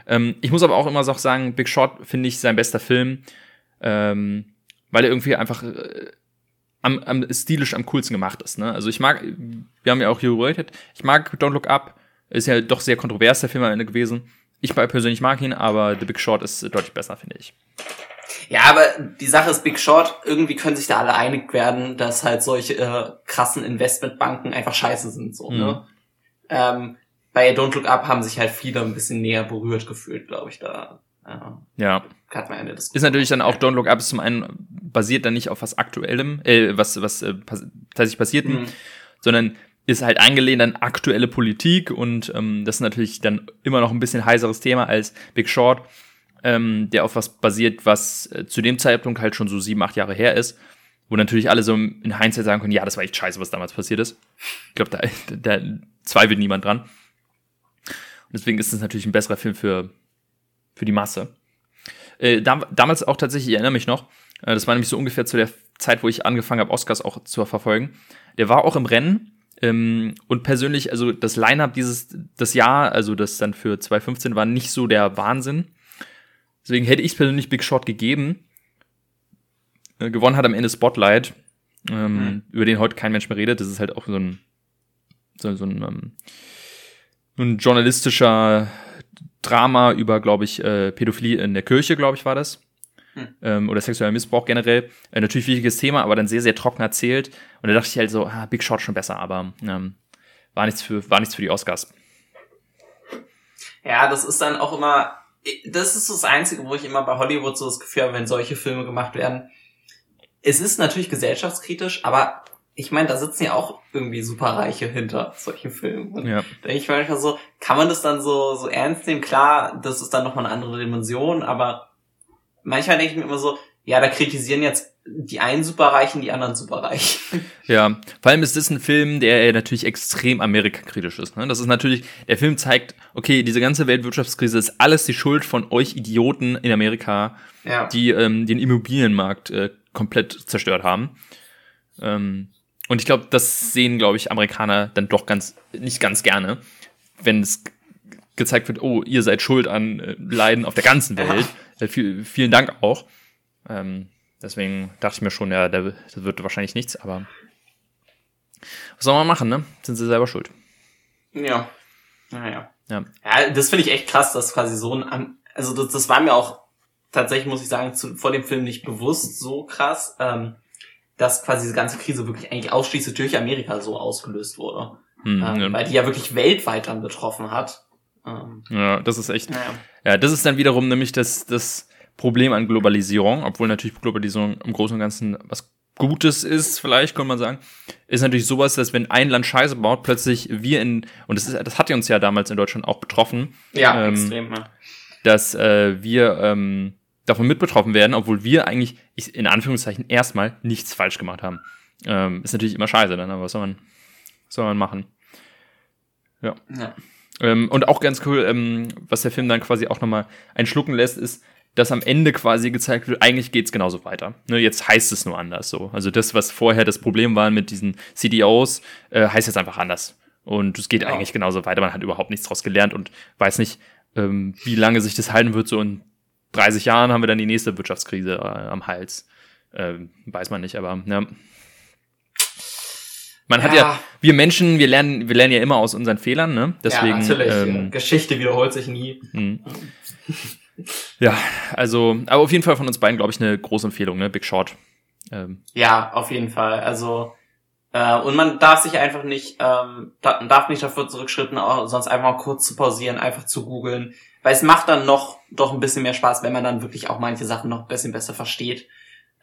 Ähm, ich muss aber auch immer so sagen, Big Shot finde ich sein bester Film, ähm, weil er irgendwie einfach äh, am, am stilisch am coolsten gemacht ist. Ne? Also ich mag, wir haben ja auch hier geredet, ich mag Don't Look Up, ist ja doch sehr kontrovers der Film am Ende gewesen. Ich persönlich mag ihn, aber The Big Short ist deutlich besser, finde ich. Ja, aber die Sache ist Big Short, irgendwie können sich da alle einig werden, dass halt solche äh, krassen Investmentbanken einfach scheiße sind. so. Ne? Mhm. Ne? Ähm, bei Don't Look Up haben sich halt viele ein bisschen näher berührt gefühlt, glaube ich, da. Ja. ja. Hat man eine Ist natürlich dann auch Don't Look Up ist zum einen basiert dann nicht auf was Aktuellem, äh, was, was äh, tatsächlich passierten, mhm. sondern ist halt angelehnt an aktuelle Politik und ähm, das ist natürlich dann immer noch ein bisschen heiseres Thema als Big Short, ähm, der auf was basiert, was äh, zu dem Zeitpunkt halt schon so sieben, acht Jahre her ist, wo natürlich alle so in Hindsight sagen können, ja, das war echt scheiße, was damals passiert ist. Ich glaube, da, da zweifelt niemand dran. Und deswegen ist es natürlich ein besserer Film für, für die Masse. Äh, dam damals auch tatsächlich, ich erinnere mich noch, äh, das war nämlich so ungefähr zu der Zeit, wo ich angefangen habe, Oscars auch zu verfolgen. Der war auch im Rennen. Ähm, und persönlich, also das Line-Up dieses das Jahr, also das dann für 2015 war nicht so der Wahnsinn. Deswegen hätte ich persönlich Big Shot gegeben. Äh, gewonnen hat am Ende Spotlight, ähm, mhm. über den heute kein Mensch mehr redet. Das ist halt auch so ein so, so ein, ähm, ein journalistischer Drama über, glaube ich, äh, Pädophilie in der Kirche, glaube ich, war das. Hm. Ähm, oder sexueller Missbrauch generell. Äh, natürlich wichtiges Thema, aber dann sehr, sehr trocken erzählt. Und da dachte ich halt so, ah, Big Shot schon besser, aber ähm, war, nichts für, war nichts für die Oscars. Ja, das ist dann auch immer, das ist das Einzige, wo ich immer bei Hollywood so das Gefühl habe, wenn solche Filme gemacht werden. Es ist natürlich gesellschaftskritisch, aber ich meine, da sitzen ja auch irgendwie Superreiche hinter solchen Filmen. Und ja. denke ich manchmal so, kann man das dann so, so ernst nehmen? Klar, das ist dann nochmal eine andere Dimension, aber manchmal denke ich mir immer so, ja, da kritisieren jetzt die einen Superreichen, die anderen Superreichen. Ja, vor allem ist das ein Film, der natürlich extrem amerikakritisch ist. Ne? Das ist natürlich, der Film zeigt, okay, diese ganze Weltwirtschaftskrise ist alles die Schuld von euch Idioten in Amerika, ja. die ähm, den Immobilienmarkt äh, komplett zerstört haben. Ähm, und ich glaube, das sehen, glaube ich, Amerikaner dann doch ganz, nicht ganz gerne, wenn es gezeigt wird, oh, ihr seid schuld an äh, Leiden auf der ganzen Welt. Ja. Äh, viel, vielen Dank auch. Ähm, deswegen dachte ich mir schon, ja, das wird wahrscheinlich nichts, aber was soll man machen, ne? Sind sie selber schuld. Ja. Naja. Ja. ja, das finde ich echt krass, dass quasi so ein, also das, das war mir auch tatsächlich, muss ich sagen, zu, vor dem Film nicht bewusst so krass. Ähm, dass quasi diese ganze Krise wirklich eigentlich ausschließlich durch Amerika so ausgelöst wurde. Hm, ähm, ja. Weil die ja wirklich weltweit dann betroffen hat. Ähm, ja, das ist echt. Naja. Ja, das ist dann wiederum nämlich das, das Problem an Globalisierung, obwohl natürlich Globalisierung im Großen und Ganzen was Gutes ist, vielleicht könnte man sagen, ist natürlich sowas, dass wenn ein Land Scheiße baut, plötzlich wir in, und das, ist, das hat ja uns ja damals in Deutschland auch betroffen. Ja, ähm, extrem, ja. Dass äh, wir ähm, davon mit betroffen werden, obwohl wir eigentlich in Anführungszeichen erstmal nichts falsch gemacht haben. Ähm, ist natürlich immer scheiße, dann, aber was soll man, was soll man machen? Ja. ja. Ähm, und auch ganz cool, ähm, was der Film dann quasi auch nochmal einschlucken lässt, ist, dass am Ende quasi gezeigt wird, eigentlich geht's genauso weiter. Ne, jetzt heißt es nur anders so. Also das, was vorher das Problem war mit diesen CDOs, äh, heißt jetzt einfach anders. Und es geht ja. eigentlich genauso weiter. Man hat überhaupt nichts draus gelernt und weiß nicht, ähm, wie lange sich das halten wird, so in 30 Jahren haben wir dann die nächste Wirtschaftskrise äh, am Hals. Äh, weiß man nicht, aber ja. Man ja. hat ja, wir Menschen, wir lernen, wir lernen ja immer aus unseren Fehlern, ne? Deswegen, ja, natürlich. Ähm, Geschichte wiederholt sich nie. Mh. Ja, also, aber auf jeden Fall von uns beiden, glaube ich, eine große Empfehlung, ne? Big Short. Ähm. Ja, auf jeden Fall. Also, äh, und man darf sich einfach nicht, ähm, darf nicht dafür zurückschritten, sonst einfach mal kurz zu pausieren, einfach zu googeln. Weil es macht dann noch doch ein bisschen mehr Spaß, wenn man dann wirklich auch manche Sachen noch ein bisschen besser versteht.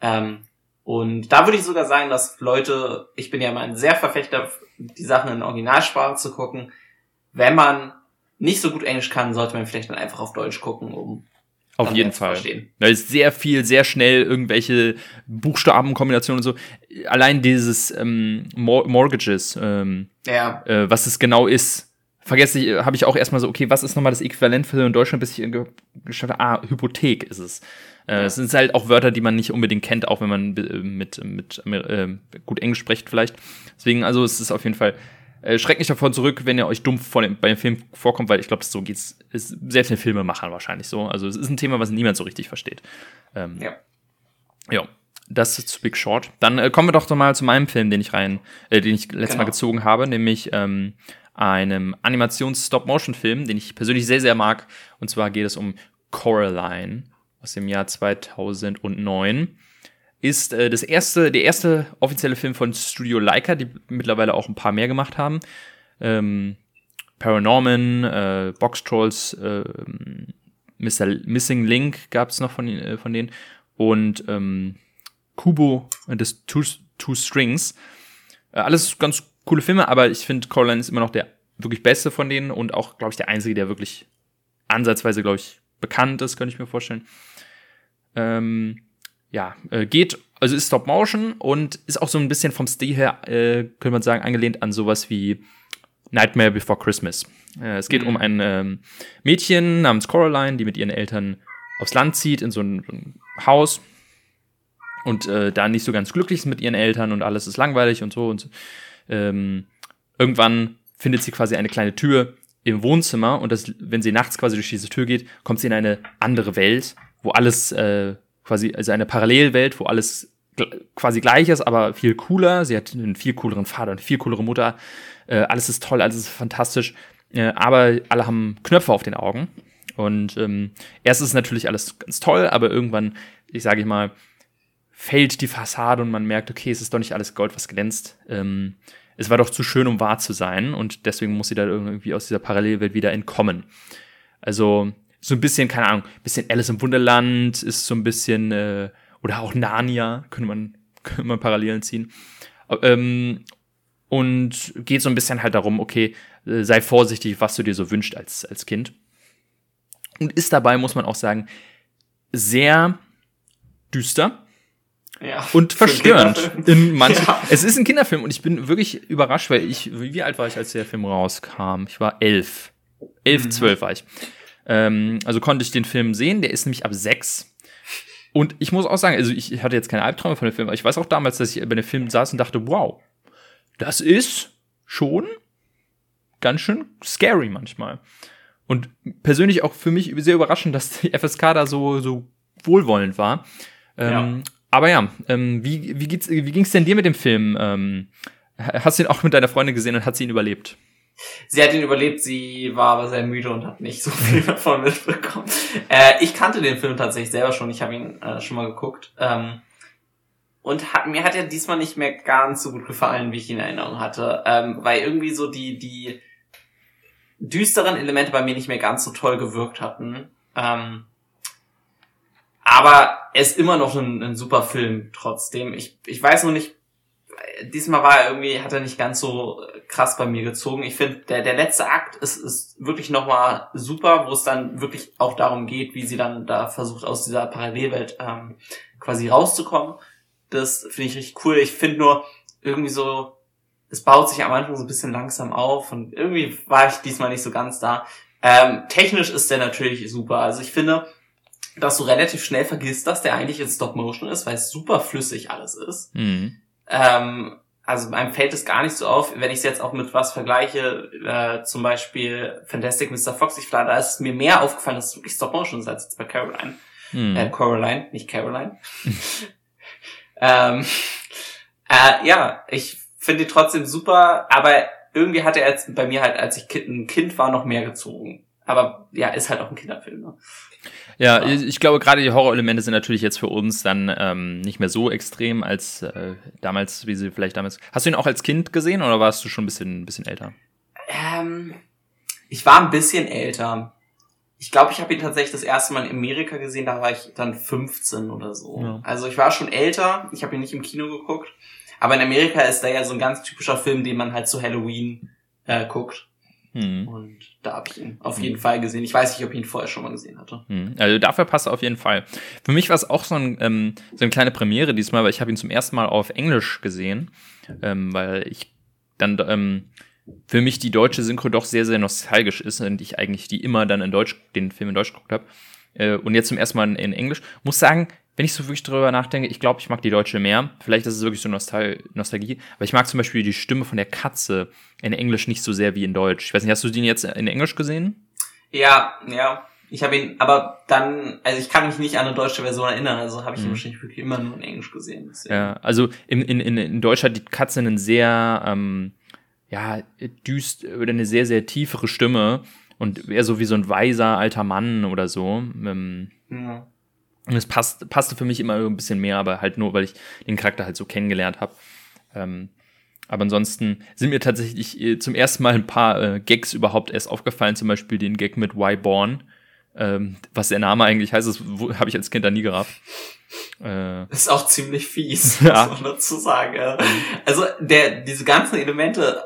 Ähm, und da würde ich sogar sagen, dass Leute, ich bin ja mal ein sehr Verfechter, die Sachen in Originalsprache zu gucken. Wenn man nicht so gut Englisch kann, sollte man vielleicht dann einfach auf Deutsch gucken, um auf jeden Fall. Da ist sehr viel, sehr schnell irgendwelche Buchstabenkombinationen und so. Allein dieses ähm, Mortgages, ähm, ja. äh, was es genau ist, vergesse ich, habe ich auch erstmal so, okay, was ist nochmal das Äquivalent für in Deutschland, bis ich geschaut habe, ah, Hypothek ist es. Äh, es sind halt auch Wörter, die man nicht unbedingt kennt, auch wenn man mit, mit äh, gut Englisch spricht vielleicht. Deswegen, also es ist auf jeden Fall, äh, schreckt nicht davon zurück, wenn ihr euch dumpf vor dem, bei dem Film vorkommt, weil ich glaube, so geht's, ist selbst den Filmemachern wahrscheinlich so. Also es ist ein Thema, was niemand so richtig versteht. Ähm, ja. Ja. das ist zu Big Short. Dann äh, kommen wir doch mal zu meinem Film, den ich rein, äh, den ich letztes genau. Mal gezogen habe, nämlich ähm, einem Animations-Stop-Motion-Film, den ich persönlich sehr, sehr mag. Und zwar geht es um Coraline aus dem Jahr 2009. Ist äh, das erste, der erste offizielle Film von Studio Leica, die mittlerweile auch ein paar mehr gemacht haben. Ähm, Paranorman, äh, Box Trolls, äh, Mr. Missing Link gab es noch von, äh, von denen und ähm, Kubo and the Two, Two Strings. Äh, alles ganz coole Filme, aber ich finde Coraline ist immer noch der wirklich beste von denen und auch, glaube ich, der einzige, der wirklich ansatzweise, glaube ich, bekannt ist, könnte ich mir vorstellen. Ähm, ja, äh, geht, also ist Stop Motion und ist auch so ein bisschen vom Stil her, äh, könnte man sagen, angelehnt an sowas wie Nightmare Before Christmas. Äh, es geht mhm. um ein ähm, Mädchen namens Coraline, die mit ihren Eltern aufs Land zieht, in so ein, so ein Haus und äh, da nicht so ganz glücklich ist mit ihren Eltern und alles ist langweilig und so und ähm, irgendwann findet sie quasi eine kleine Tür im Wohnzimmer und das, wenn sie nachts quasi durch diese Tür geht, kommt sie in eine andere Welt, wo alles äh, quasi, also eine Parallelwelt, wo alles quasi gleich ist, aber viel cooler. Sie hat einen viel cooleren Vater, eine viel coolere Mutter. Äh, alles ist toll, alles ist fantastisch. Äh, aber alle haben Knöpfe auf den Augen. Und ähm, erst ist natürlich alles ganz toll, aber irgendwann, ich sage ich mal, fällt die Fassade und man merkt, okay, es ist doch nicht alles Gold, was glänzt. Ähm, es war doch zu schön, um wahr zu sein und deswegen muss sie da irgendwie aus dieser Parallelwelt wieder entkommen. Also so ein bisschen, keine Ahnung, bisschen Alice im Wunderland ist so ein bisschen äh, oder auch Narnia, könnte man, könnte man Parallelen ziehen. Ähm, und geht so ein bisschen halt darum, okay, äh, sei vorsichtig, was du dir so wünscht als, als Kind. Und ist dabei, muss man auch sagen, sehr düster. Ja, und verstörend. In manchen, ja. Es ist ein Kinderfilm und ich bin wirklich überrascht, weil ich, wie alt war ich, als der Film rauskam? Ich war elf. Elf, mhm. zwölf war ich. Ähm, also konnte ich den Film sehen. Der ist nämlich ab sechs. Und ich muss auch sagen, also ich hatte jetzt keine Albträume von dem Film, aber ich weiß auch damals, dass ich bei dem Film saß und dachte, wow, das ist schon ganz schön scary manchmal. Und persönlich auch für mich sehr überraschend, dass die FSK da so, so wohlwollend war. Ähm, ja. Aber ja, ähm, wie, wie, wie ging's denn dir mit dem Film? Ähm, hast du ihn auch mit deiner Freundin gesehen und hat sie ihn überlebt? Sie hat ihn überlebt, sie war aber sehr müde und hat nicht so viel davon mitbekommen. Äh, ich kannte den Film tatsächlich selber schon, ich habe ihn äh, schon mal geguckt. Ähm, und hat, mir hat er diesmal nicht mehr ganz so gut gefallen, wie ich ihn in Erinnerung hatte. Ähm, weil irgendwie so die, die düsteren Elemente bei mir nicht mehr ganz so toll gewirkt hatten. Ähm, aber er ist immer noch ein, ein super Film trotzdem. Ich, ich weiß noch nicht, diesmal war er irgendwie, hat er nicht ganz so krass bei mir gezogen. Ich finde, der, der letzte Akt ist, ist wirklich nochmal super, wo es dann wirklich auch darum geht, wie sie dann da versucht, aus dieser Parallelwelt ähm, quasi rauszukommen. Das finde ich richtig cool. Ich finde nur irgendwie so, es baut sich am Anfang so ein bisschen langsam auf und irgendwie war ich diesmal nicht so ganz da. Ähm, technisch ist der natürlich super. Also ich finde, dass du relativ schnell vergisst, dass der eigentlich in Stop Motion ist, weil es super flüssig alles ist. Mhm. Ähm, also einem fällt es gar nicht so auf, wenn ich es jetzt auch mit was vergleiche, äh, zum Beispiel Fantastic Mr. Fox, ich da ist es mir mehr aufgefallen, dass es wirklich Stop Motion ist als jetzt bei Caroline. Mhm. Äh, Coraline, nicht Caroline. ähm, äh, ja, ich finde ihn trotzdem super, aber irgendwie hat er jetzt bei mir halt, als ich ein Kind war, noch mehr gezogen. Aber ja, ist halt auch ein Kinderfilm. Ne? Ja, ja, ich glaube, gerade die Horrorelemente sind natürlich jetzt für uns dann ähm, nicht mehr so extrem als äh, damals, wie sie vielleicht damals. Hast du ihn auch als Kind gesehen oder warst du schon ein bisschen, ein bisschen älter? Ähm, ich war ein bisschen älter. Ich glaube, ich habe ihn tatsächlich das erste Mal in Amerika gesehen, da war ich dann 15 oder so. Ja. Also ich war schon älter, ich habe ihn nicht im Kino geguckt. Aber in Amerika ist der ja so ein ganz typischer Film, den man halt zu Halloween äh, guckt. Hm. Und da habe ich ihn auf jeden hm. Fall gesehen. Ich weiß nicht, ob ich ihn vorher schon mal gesehen hatte. Hm. Also dafür passt er auf jeden Fall. Für mich war es auch so, ein, ähm, so eine kleine Premiere diesmal, weil ich habe ihn zum ersten Mal auf Englisch gesehen, ähm, weil ich dann ähm, für mich die deutsche Synchro doch sehr, sehr nostalgisch ist und ich eigentlich die immer dann in Deutsch, den Film in Deutsch geguckt habe. Äh, und jetzt zum ersten Mal in, in Englisch. Muss sagen, wenn ich so wirklich drüber nachdenke, ich glaube, ich mag die Deutsche mehr. Vielleicht ist es wirklich so Nostal Nostalgie. Aber ich mag zum Beispiel die Stimme von der Katze in Englisch nicht so sehr wie in Deutsch. Ich weiß nicht, hast du den jetzt in Englisch gesehen? Ja, ja. Ich habe ihn, aber dann, also ich kann mich nicht an eine deutsche Version erinnern, also habe ich ihn Mhm. wahrscheinlich wirklich immer nur in Englisch gesehen. Deswegen. Ja, also in, in, in, in Deutsch hat die Katze einen sehr, ähm, ja, düst oder eine sehr, sehr tiefere Stimme und eher so wie so ein weiser alter Mann oder so. Ähm, Ja. Und es passt, passte für mich immer ein bisschen mehr, aber halt nur, weil ich den Charakter halt so kennengelernt habe. Ähm, aber ansonsten sind mir tatsächlich äh, zum ersten Mal ein paar äh, Gags überhaupt erst aufgefallen, zum Beispiel den Gag mit Why Born. Ähm, was der Name eigentlich heißt, das habe ich als Kind da nie gerafft. Äh, ist auch ziemlich fies, Ja. muss man dazu sagen. Also der, diese ganzen Elemente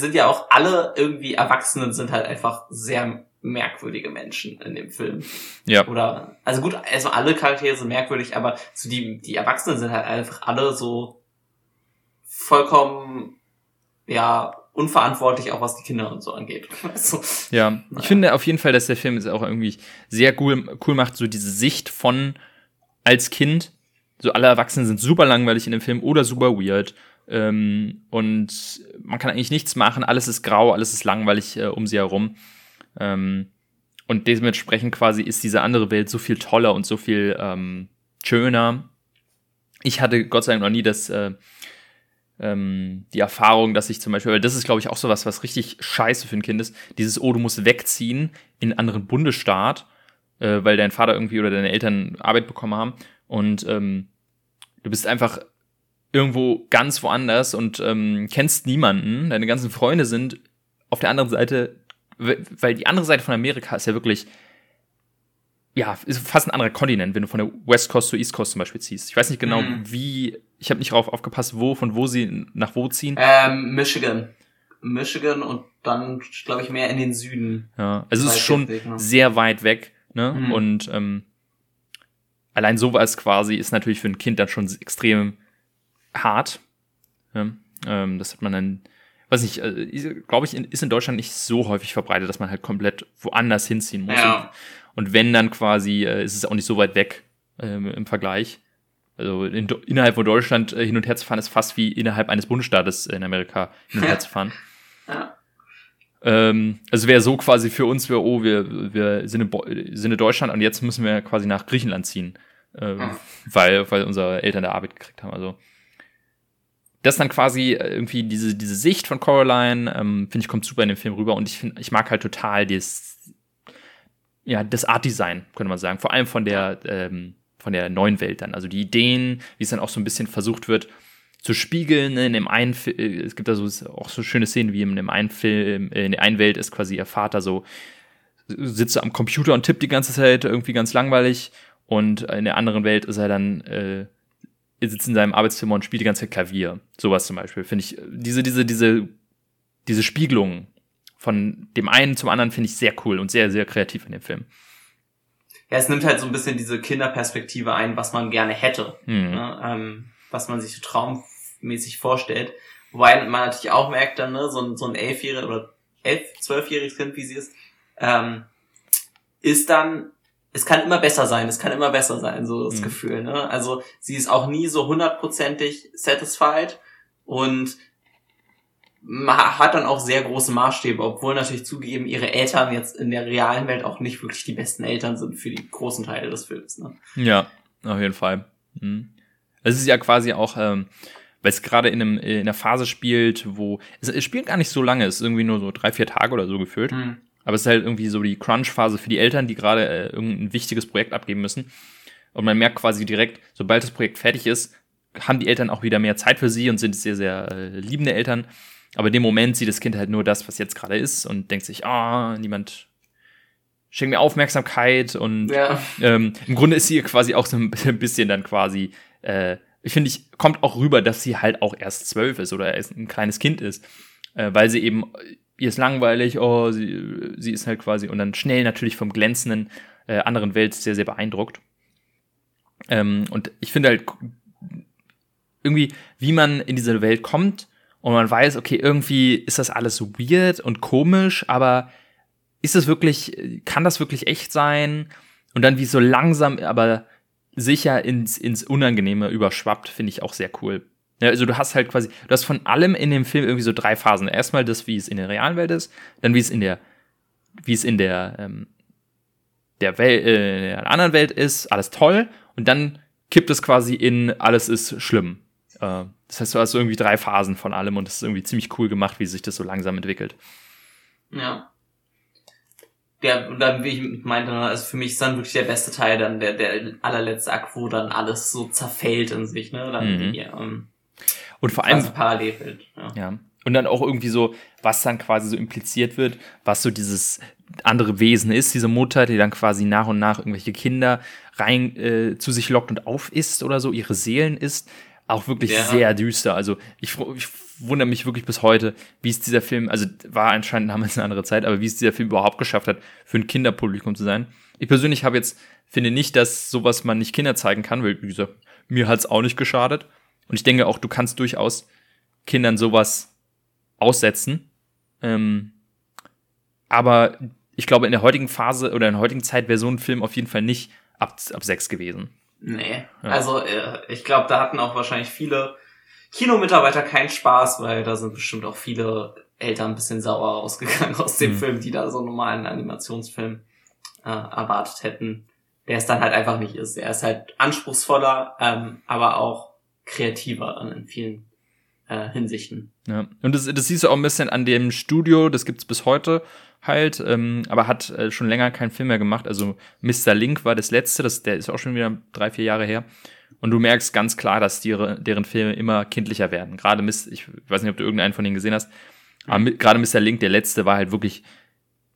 sind ja auch alle irgendwie Erwachsenen sind halt einfach sehr merkwürdige Menschen in dem Film. ja. Oder, also gut, erstmal alle Charaktere sind merkwürdig, aber so die, die Erwachsenen sind halt einfach alle so vollkommen, ja, unverantwortlich, auch was die Kinder und so angeht. Also, Ja, Naja. ich finde auf jeden Fall, dass der Film es auch irgendwie sehr cool, cool macht, so diese Sicht von als Kind. So alle Erwachsenen sind super langweilig in dem Film oder super weird. Ähm, und man kann eigentlich nichts machen, alles ist grau, alles ist langweilig äh, um sie herum. Ähm, und dementsprechend quasi ist diese andere Welt so viel toller und so viel ähm, schöner. Ich hatte Gott sei Dank noch nie das, äh, ähm, die Erfahrung, dass ich zum Beispiel, weil das ist, glaube ich, auch so was, was richtig scheiße für ein Kind ist, dieses, oh, du musst wegziehen in einen anderen Bundesstaat, äh, weil dein Vater irgendwie oder deine Eltern Arbeit bekommen haben und ähm, du bist einfach irgendwo ganz woanders und ähm, kennst niemanden, deine ganzen Freunde sind auf der anderen Seite, weil die andere Seite von Amerika ist ja wirklich, ja, ist fast ein anderer Kontinent, wenn du von der West Coast zur East Coast zum Beispiel ziehst. Ich weiß nicht genau, Mhm. wie, ich habe nicht drauf aufgepasst, wo, von wo sie nach wo ziehen. ähm, Michigan. Michigan und dann, glaube ich, mehr in den Süden. Ja, also es ist schon weg, ne? sehr weit weg, ne? Mhm. Und ähm, allein sowas quasi ist natürlich für ein Kind dann schon extrem hart. Ja? Ähm, das hat man dann, weiß nicht, äh, glaube ich, in, ist in Deutschland nicht so häufig verbreitet, dass man halt komplett woanders hinziehen muss. Ja. Und, und wenn dann quasi, äh, ist es auch nicht so weit weg ähm, im Vergleich. Also in, innerhalb von Deutschland äh, hin und her zu fahren, ist fast wie innerhalb eines Bundesstaates in Amerika hin und her zu fahren. Ja. Ähm, also wäre so quasi für uns, wär, oh, wir, wir sind in, sind in Deutschland und jetzt müssen wir quasi nach Griechenland ziehen, ähm, Hm. weil, weil unsere Eltern da Arbeit gekriegt haben. Also das dann quasi irgendwie diese, diese Sicht von Coraline, ähm, finde ich, kommt super in dem Film rüber und ich finde, ich mag halt total das, ja, das Art-Design, könnte man sagen. Vor allem von der, ähm, von der neuen Welt dann. Also die Ideen, wie es dann auch so ein bisschen versucht wird, zu spiegeln. In dem einen, äh, es gibt da so auch so schöne Szenen, wie in dem einen Film, äh, in der einen Welt ist quasi ihr Vater so sitzt am Computer und tippt die ganze Zeit irgendwie ganz langweilig und in der anderen Welt ist er dann äh, sitzt in seinem Arbeitszimmer und spielt die ganze Zeit Klavier. Sowas zum Beispiel finde ich äh, diese diese diese diese Spiegelung von dem einen zum anderen finde ich sehr cool und sehr sehr kreativ in dem Film. Ja, es nimmt halt so ein bisschen diese Kinderperspektive ein, was man gerne hätte. Hm. Ne? Ähm, was man sich so traummäßig vorstellt. Wobei man natürlich auch merkt dann, ne, so ein, so ein elfjähriger oder elf, zwölfjähriges Kind, wie sie ist, ähm, ist dann, es kann immer besser sein, es kann immer besser sein, so das Mhm. Gefühl, ne? Also sie ist auch nie so hundertprozentig satisfied und hat dann auch sehr große Maßstäbe, obwohl natürlich zugegeben ihre Eltern jetzt in der realen Welt auch nicht wirklich die besten Eltern sind für die großen Teile des Films. Ne? Ja, auf jeden Fall. Mhm. Es ist ja quasi auch, ähm, weil es gerade in, einem, in einer Phase spielt, wo es, es spielt gar nicht so lange, es ist irgendwie nur so drei, vier Tage oder so gefühlt. Hm. Aber es ist halt irgendwie so die Crunch-Phase für die Eltern, die gerade äh, irgendein wichtiges Projekt abgeben müssen. Und man merkt quasi direkt, sobald das Projekt fertig ist, haben die Eltern auch wieder mehr Zeit für sie und sind sehr, sehr äh, liebende Eltern. Aber in dem Moment sieht das Kind halt nur das, was jetzt gerade ist und denkt sich, ah, niemand schenkt mir Aufmerksamkeit und Ja. ähm, im Grunde ist sie quasi auch so ein bisschen dann quasi, äh, ich finde, ich kommt auch rüber, dass sie halt auch erst zwölf ist oder erst ein kleines Kind ist, äh, weil sie eben, ihr ist langweilig, oh, sie, sie ist halt quasi und dann schnell natürlich vom glänzenden äh, anderen Welt sehr, sehr beeindruckt. Ähm, und ich finde halt irgendwie, wie man in diese Welt kommt und man weiß, okay, irgendwie ist das alles so weird und komisch, aber ist es wirklich, kann das wirklich echt sein? Und dann wie so langsam, aber sicher ins, ins Unangenehme überschwappt, finde ich auch sehr cool. Ja, also du hast halt quasi, du hast von allem in dem Film irgendwie so drei Phasen. Erstmal das, wie es in der realen Welt ist, dann wie es in der, wie es in der, ähm, der, Wel äh, der anderen Welt ist, alles toll, und dann kippt es quasi in alles ist schlimm. Äh, das heißt, du hast irgendwie drei Phasen von allem und das ist irgendwie ziemlich cool gemacht, wie sich das so langsam entwickelt. Ja. Der, und dann, wie ich meinte, also für mich ist dann wirklich der beste Teil dann der, der allerletzte Akt, wo dann alles so zerfällt in sich, ne? Dann Mhm. die, ähm, Und vor allem, quasi Parallelwelt. Ja. Ja. Und dann auch irgendwie so, was dann quasi so impliziert wird, was so dieses andere Wesen ist, diese Mutter, die dann quasi nach und nach irgendwelche Kinder rein äh, zu sich lockt und aufisst oder so, ihre Seelen isst. Auch wirklich Ja. sehr düster. Also ich, ich wundere mich wirklich bis heute, wie es dieser Film, also war anscheinend damals eine andere Zeit, aber wie es dieser Film überhaupt geschafft hat, für ein Kinderpublikum zu sein. Ich persönlich habe jetzt, finde nicht, dass sowas man nicht Kinder zeigen kann, weil, wie gesagt, mir hat es auch nicht geschadet. Und ich denke auch, du kannst durchaus Kindern sowas aussetzen. Ähm, aber ich glaube, in der heutigen Phase oder in der heutigen Zeit wäre so ein Film auf jeden Fall nicht ab, ab sechs gewesen. Nee. Ja. Also äh, ich glaube, da hatten auch wahrscheinlich viele Kinomitarbeiter keinen Spaß, weil da sind bestimmt auch viele Eltern ein bisschen sauer ausgegangen aus dem Mhm. Film, die da so einen normalen Animationsfilm äh, erwartet hätten. Der es dann halt einfach nicht ist. Er ist halt anspruchsvoller, ähm, aber auch kreativer in vielen äh, Hinsichten. Ja. Und das, das siehst du auch ein bisschen an dem Studio, das gibt's bis heute halt, ähm, aber hat äh, schon länger keinen Film mehr gemacht. Also Mr. Link war das letzte, das, der ist auch schon wieder drei, vier Jahre her. Und du merkst ganz klar, dass die, deren Filme immer kindlicher werden. Gerade Miss, ich weiß nicht, ob du irgendeinen von denen gesehen hast, aber gerade Mr. Link, der letzte, war halt wirklich.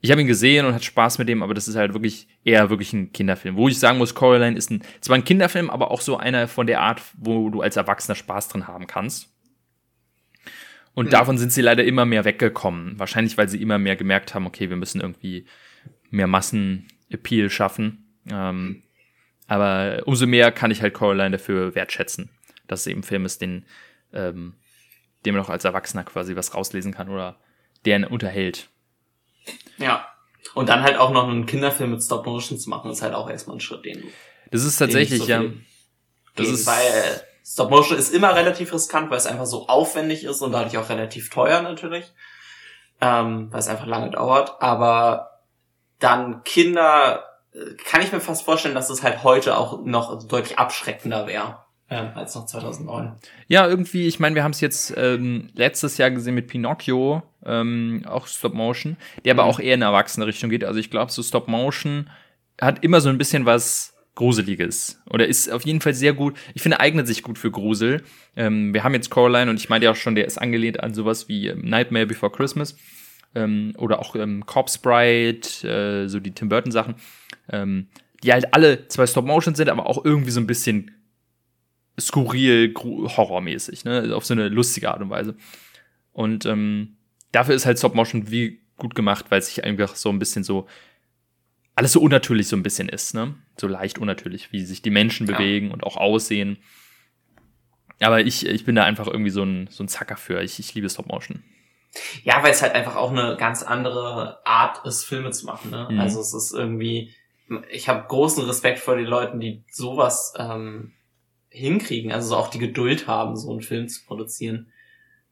Ich habe ihn gesehen und hatte Spaß mit dem, aber das ist halt wirklich eher wirklich ein Kinderfilm. Wo ich sagen muss, Coraline ist ein, zwar ein Kinderfilm, aber auch so einer von der Art, wo du als Erwachsener Spaß drin haben kannst. Und Mhm. davon sind sie leider immer mehr weggekommen. Wahrscheinlich, weil sie immer mehr gemerkt haben, okay, wir müssen irgendwie mehr Massenappeal schaffen. Ähm, aber umso mehr kann ich halt Coraline dafür wertschätzen, dass es eben ein Film ist, den, ähm, dem man auch als Erwachsener quasi was rauslesen kann oder der ihn unterhält. Ja. Und dann halt auch noch einen Kinderfilm mit Stop Motion zu machen, ist halt auch erstmal ein Schritt, den du Das ist tatsächlich, so ja. Das ist, weil Stop Motion ist immer relativ riskant, weil es einfach so aufwendig ist und dadurch auch relativ teuer natürlich, ähm, weil es einfach lange dauert. Aber dann Kinder äh, kann ich mir fast vorstellen, dass es halt heute auch noch deutlich abschreckender wäre ähm, als noch 2009. Ja, irgendwie, ich meine, wir haben es jetzt ähm, letztes Jahr gesehen mit Pinocchio, ähm, auch Stop Motion, der aber Mhm. auch eher in eine erwachsene Richtung geht. Also ich glaube, so Stop Motion hat immer so ein bisschen was Gruseliges. Oder ist auf jeden Fall sehr gut. Ich finde, eignet sich gut für Grusel. Ähm, wir haben jetzt Coraline und ich meinte ja auch schon, der ist angelehnt an sowas wie ähm, Nightmare Before Christmas. Ähm, oder auch ähm, Corpse Bride, äh, so die Tim Burton Sachen. Ähm, die halt alle zwei Stop Motion sind, aber auch irgendwie so ein bisschen skurril, horrormäßig, ne? Auf so eine lustige Art und Weise. Und ähm, dafür ist halt Stop Motion wie gut gemacht, weil es sich einfach so ein bisschen so alles so unnatürlich so ein bisschen ist, ne? So leicht unnatürlich, wie sich die Menschen Ja. bewegen und auch aussehen. Aber ich, ich bin da einfach irgendwie so ein, so ein Zacker für. Ich, ich liebe Stop Motion. Ja, weil es halt einfach auch eine ganz andere Art ist, Filme zu machen. Ne? Mhm. Also es ist irgendwie, ich habe großen Respekt vor den Leuten, die sowas ähm, hinkriegen, also so auch die Geduld haben, so einen Film zu produzieren.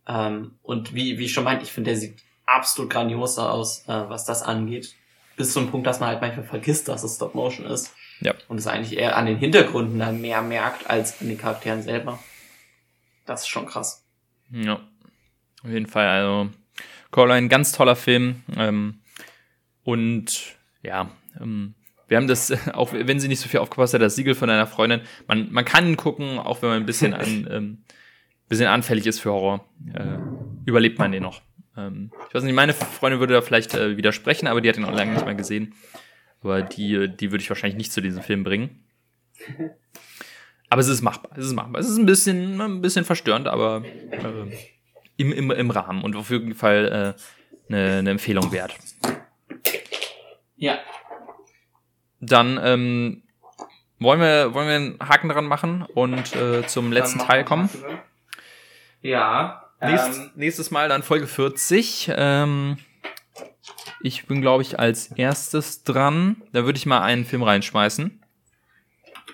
Ähm, und wie, wie ich schon meinte, ich finde, der sieht absolut grandios aus, äh, was das angeht. Bis zu einem Punkt, dass man halt manchmal vergisst, dass es Stop Motion ist. Ja. Und es eigentlich eher an den Hintergründen dann mehr merkt, als an den Charakteren selber. Das ist schon krass. Ja. Auf jeden Fall, also Coraline, ganz toller Film. Ähm, und ja, ähm, wir haben das, auch wenn sie nicht so viel aufgepasst hat, das Siegel von einer Freundin. Man, man kann ihn gucken, auch wenn man ein bisschen, an, ähm, bisschen anfällig ist für Horror. Äh, überlebt man den noch. Ähm, ich weiß nicht, meine Freundin würde da vielleicht äh, widersprechen, aber die hat ihn auch lange nicht mehr gesehen. Aber die, die würde ich wahrscheinlich nicht zu diesem Film bringen. Aber es ist machbar. Es ist machbar. Es ist ein bisschen, ein bisschen verstörend, aber äh, im, im, im Rahmen und auf jeden Fall äh, eine, eine Empfehlung wert. Ja. Dann ähm, wollen, wir, wollen wir einen Haken dran machen und äh, zum letzten Teil kommen. Ja. Nächstes, ähm, nächstes Mal dann Folge 40. Ähm, ich bin, glaube ich, als erstes dran. Da würde ich mal einen Film reinschmeißen.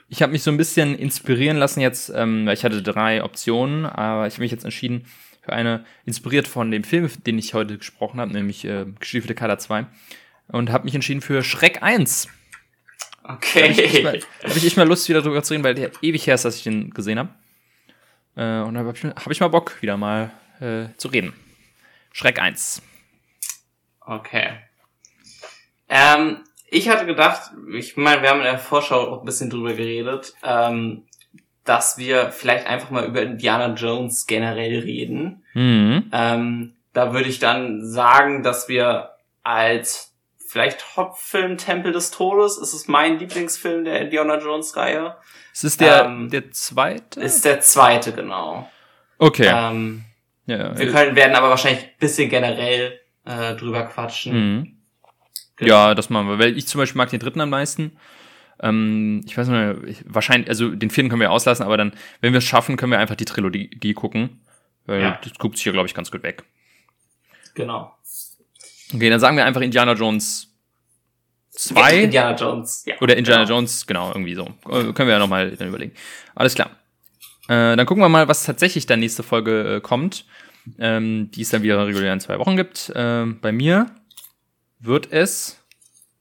Ich habe mich so ein bisschen inspirieren lassen jetzt, ähm, weil ich hatte drei Optionen, aber ich habe mich jetzt entschieden für eine, inspiriert von dem Film, den ich heute gesprochen habe, nämlich äh, Gestiefelte Kader 2. Und habe mich entschieden für Schreck 1. Okay. Habe ich, mal- hab ich echt mal Lust, wieder drüber zu reden, weil der ewig her ist, dass ich den gesehen habe. Äh, und da habe ich, hab ich mal Bock, wieder mal äh, zu reden. Schreck 1. Okay. Ähm, ich hatte gedacht, ich meine, wir haben in der Vorschau auch ein bisschen drüber geredet, ähm, dass wir vielleicht einfach mal über Indiana Jones generell reden. Mhm. Ähm, da würde ich dann sagen, dass wir als vielleicht Hauptfilm Tempel des Todes, ist es mein Lieblingsfilm der Indiana Jones Reihe, Es ist der, Ähm, der zweite? ist der zweite genau. okay. Ähm, ja, wir können, werden aber wahrscheinlich ein bisschen generell äh, drüber quatschen. Mhm. Ja, das machen wir. Weil ich zum Beispiel mag den dritten am meisten. Ähm, ich weiß nicht wahrscheinlich, also den vierten können wir auslassen, aber dann, wenn wir es schaffen, können wir einfach die Trilogie gucken. Weil Ja. das guckt sich hier, glaube ich, ganz gut weg. Genau. Okay, dann sagen wir einfach Indiana Jones 2 Indiana Jones. Ja, oder Indiana genau. Jones, genau, irgendwie so. Äh, können wir ja nochmal überlegen. Alles klar. Äh, dann gucken wir mal, was tatsächlich dann nächste Folge äh, kommt. Ähm, die es dann wieder regulär in zwei Wochen gibt. Ähm, bei mir wird es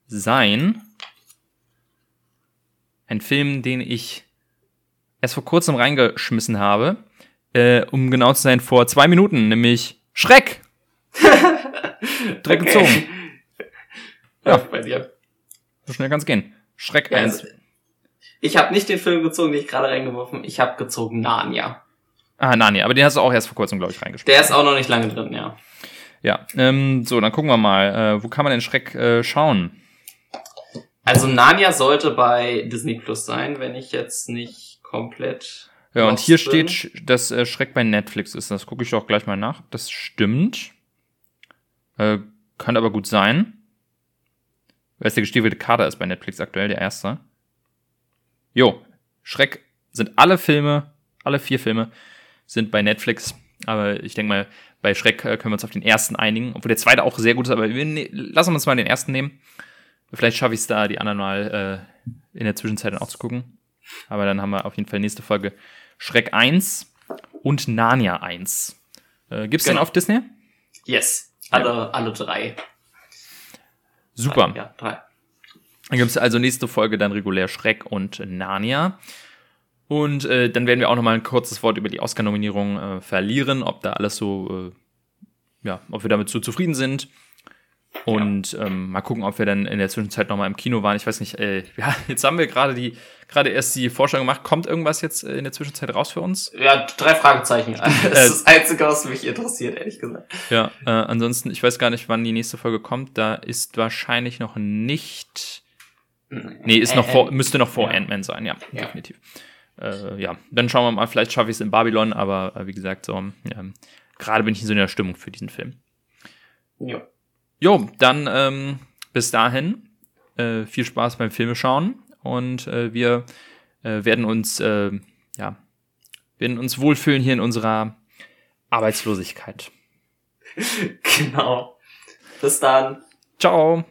sein ein Film, den ich erst vor kurzem reingeschmissen habe. Äh, um genau zu sein, vor zwei Minuten, nämlich Schreck. Direkt gezogen. Ja, bei dir. So schnell kann es gehen. Schreck Ja, 1. also, ich habe nicht den Film gezogen, den ich gerade reingeworfen. Ich habe gezogen Narnia. Ah, Narnia, aber den hast du auch erst vor kurzem, glaube ich, reingespielt. Der ist auch noch nicht lange drin, ja. Ja, ähm, so, dann gucken wir mal. Äh, wo kann man den Schreck äh, schauen? Also Narnia sollte bei Disney Plus sein, wenn ich jetzt nicht komplett. Ja, und hier bin. steht, dass äh, Schreck bei Netflix ist. Das gucke ich doch gleich mal nach. Das stimmt. Äh, kann aber gut sein. Weil es der gestiefelte Kader ist bei Netflix aktuell, der erste. Jo, Schreck sind alle Filme, alle vier Filme sind bei Netflix. Aber ich denke mal, bei Schreck äh, können wir uns auf den ersten einigen. Obwohl der zweite auch sehr gut ist, aber wir ne lassen wir uns mal den ersten nehmen. Vielleicht schaffe ich es da, die anderen mal äh, in der Zwischenzeit dann auch zu gucken. Aber dann haben wir auf jeden Fall nächste Folge Schreck 1 und Narnia 1. Äh, gibt's Genau. auf Disney? Yes. Alle, alle drei. Super. Ja, drei. Dann gibt's also nächste Folge dann regulär Schreck und Narnia. Und äh, dann werden wir auch noch mal ein kurzes Wort über die Oscar-Nominierung äh, verlieren, ob da alles so, äh, ja, ob wir damit so zufrieden sind. Und ähm, mal gucken, ob wir dann in der Zwischenzeit noch mal im Kino waren. Ich weiß nicht, äh, ja, jetzt haben wir gerade die, gerade erst die Vorstellung gemacht. Kommt irgendwas jetzt äh, in der Zwischenzeit raus für uns? Ja, drei Fragezeichen. Das Äh, ist das Einzige, was mich interessiert, ehrlich gesagt. Ja, äh, ansonsten, ich weiß gar nicht, wann die nächste Folge kommt. Da ist wahrscheinlich noch nicht. Nee, ist noch vor, äh, müsste noch vor ja. Ant-Man sein, ja, Ja. definitiv. Äh, ja, dann schauen wir mal, vielleicht schaffe ich es in Babylon, aber äh, wie gesagt, so, ähm, gerade bin ich in so einer Stimmung für diesen Film. Jo. Jo, dann ähm, bis dahin äh, viel Spaß beim Filme schauen und äh, wir äh, werden uns äh, ja werden uns wohlfühlen hier in unserer Arbeitslosigkeit. Genau. Bis dann. Ciao.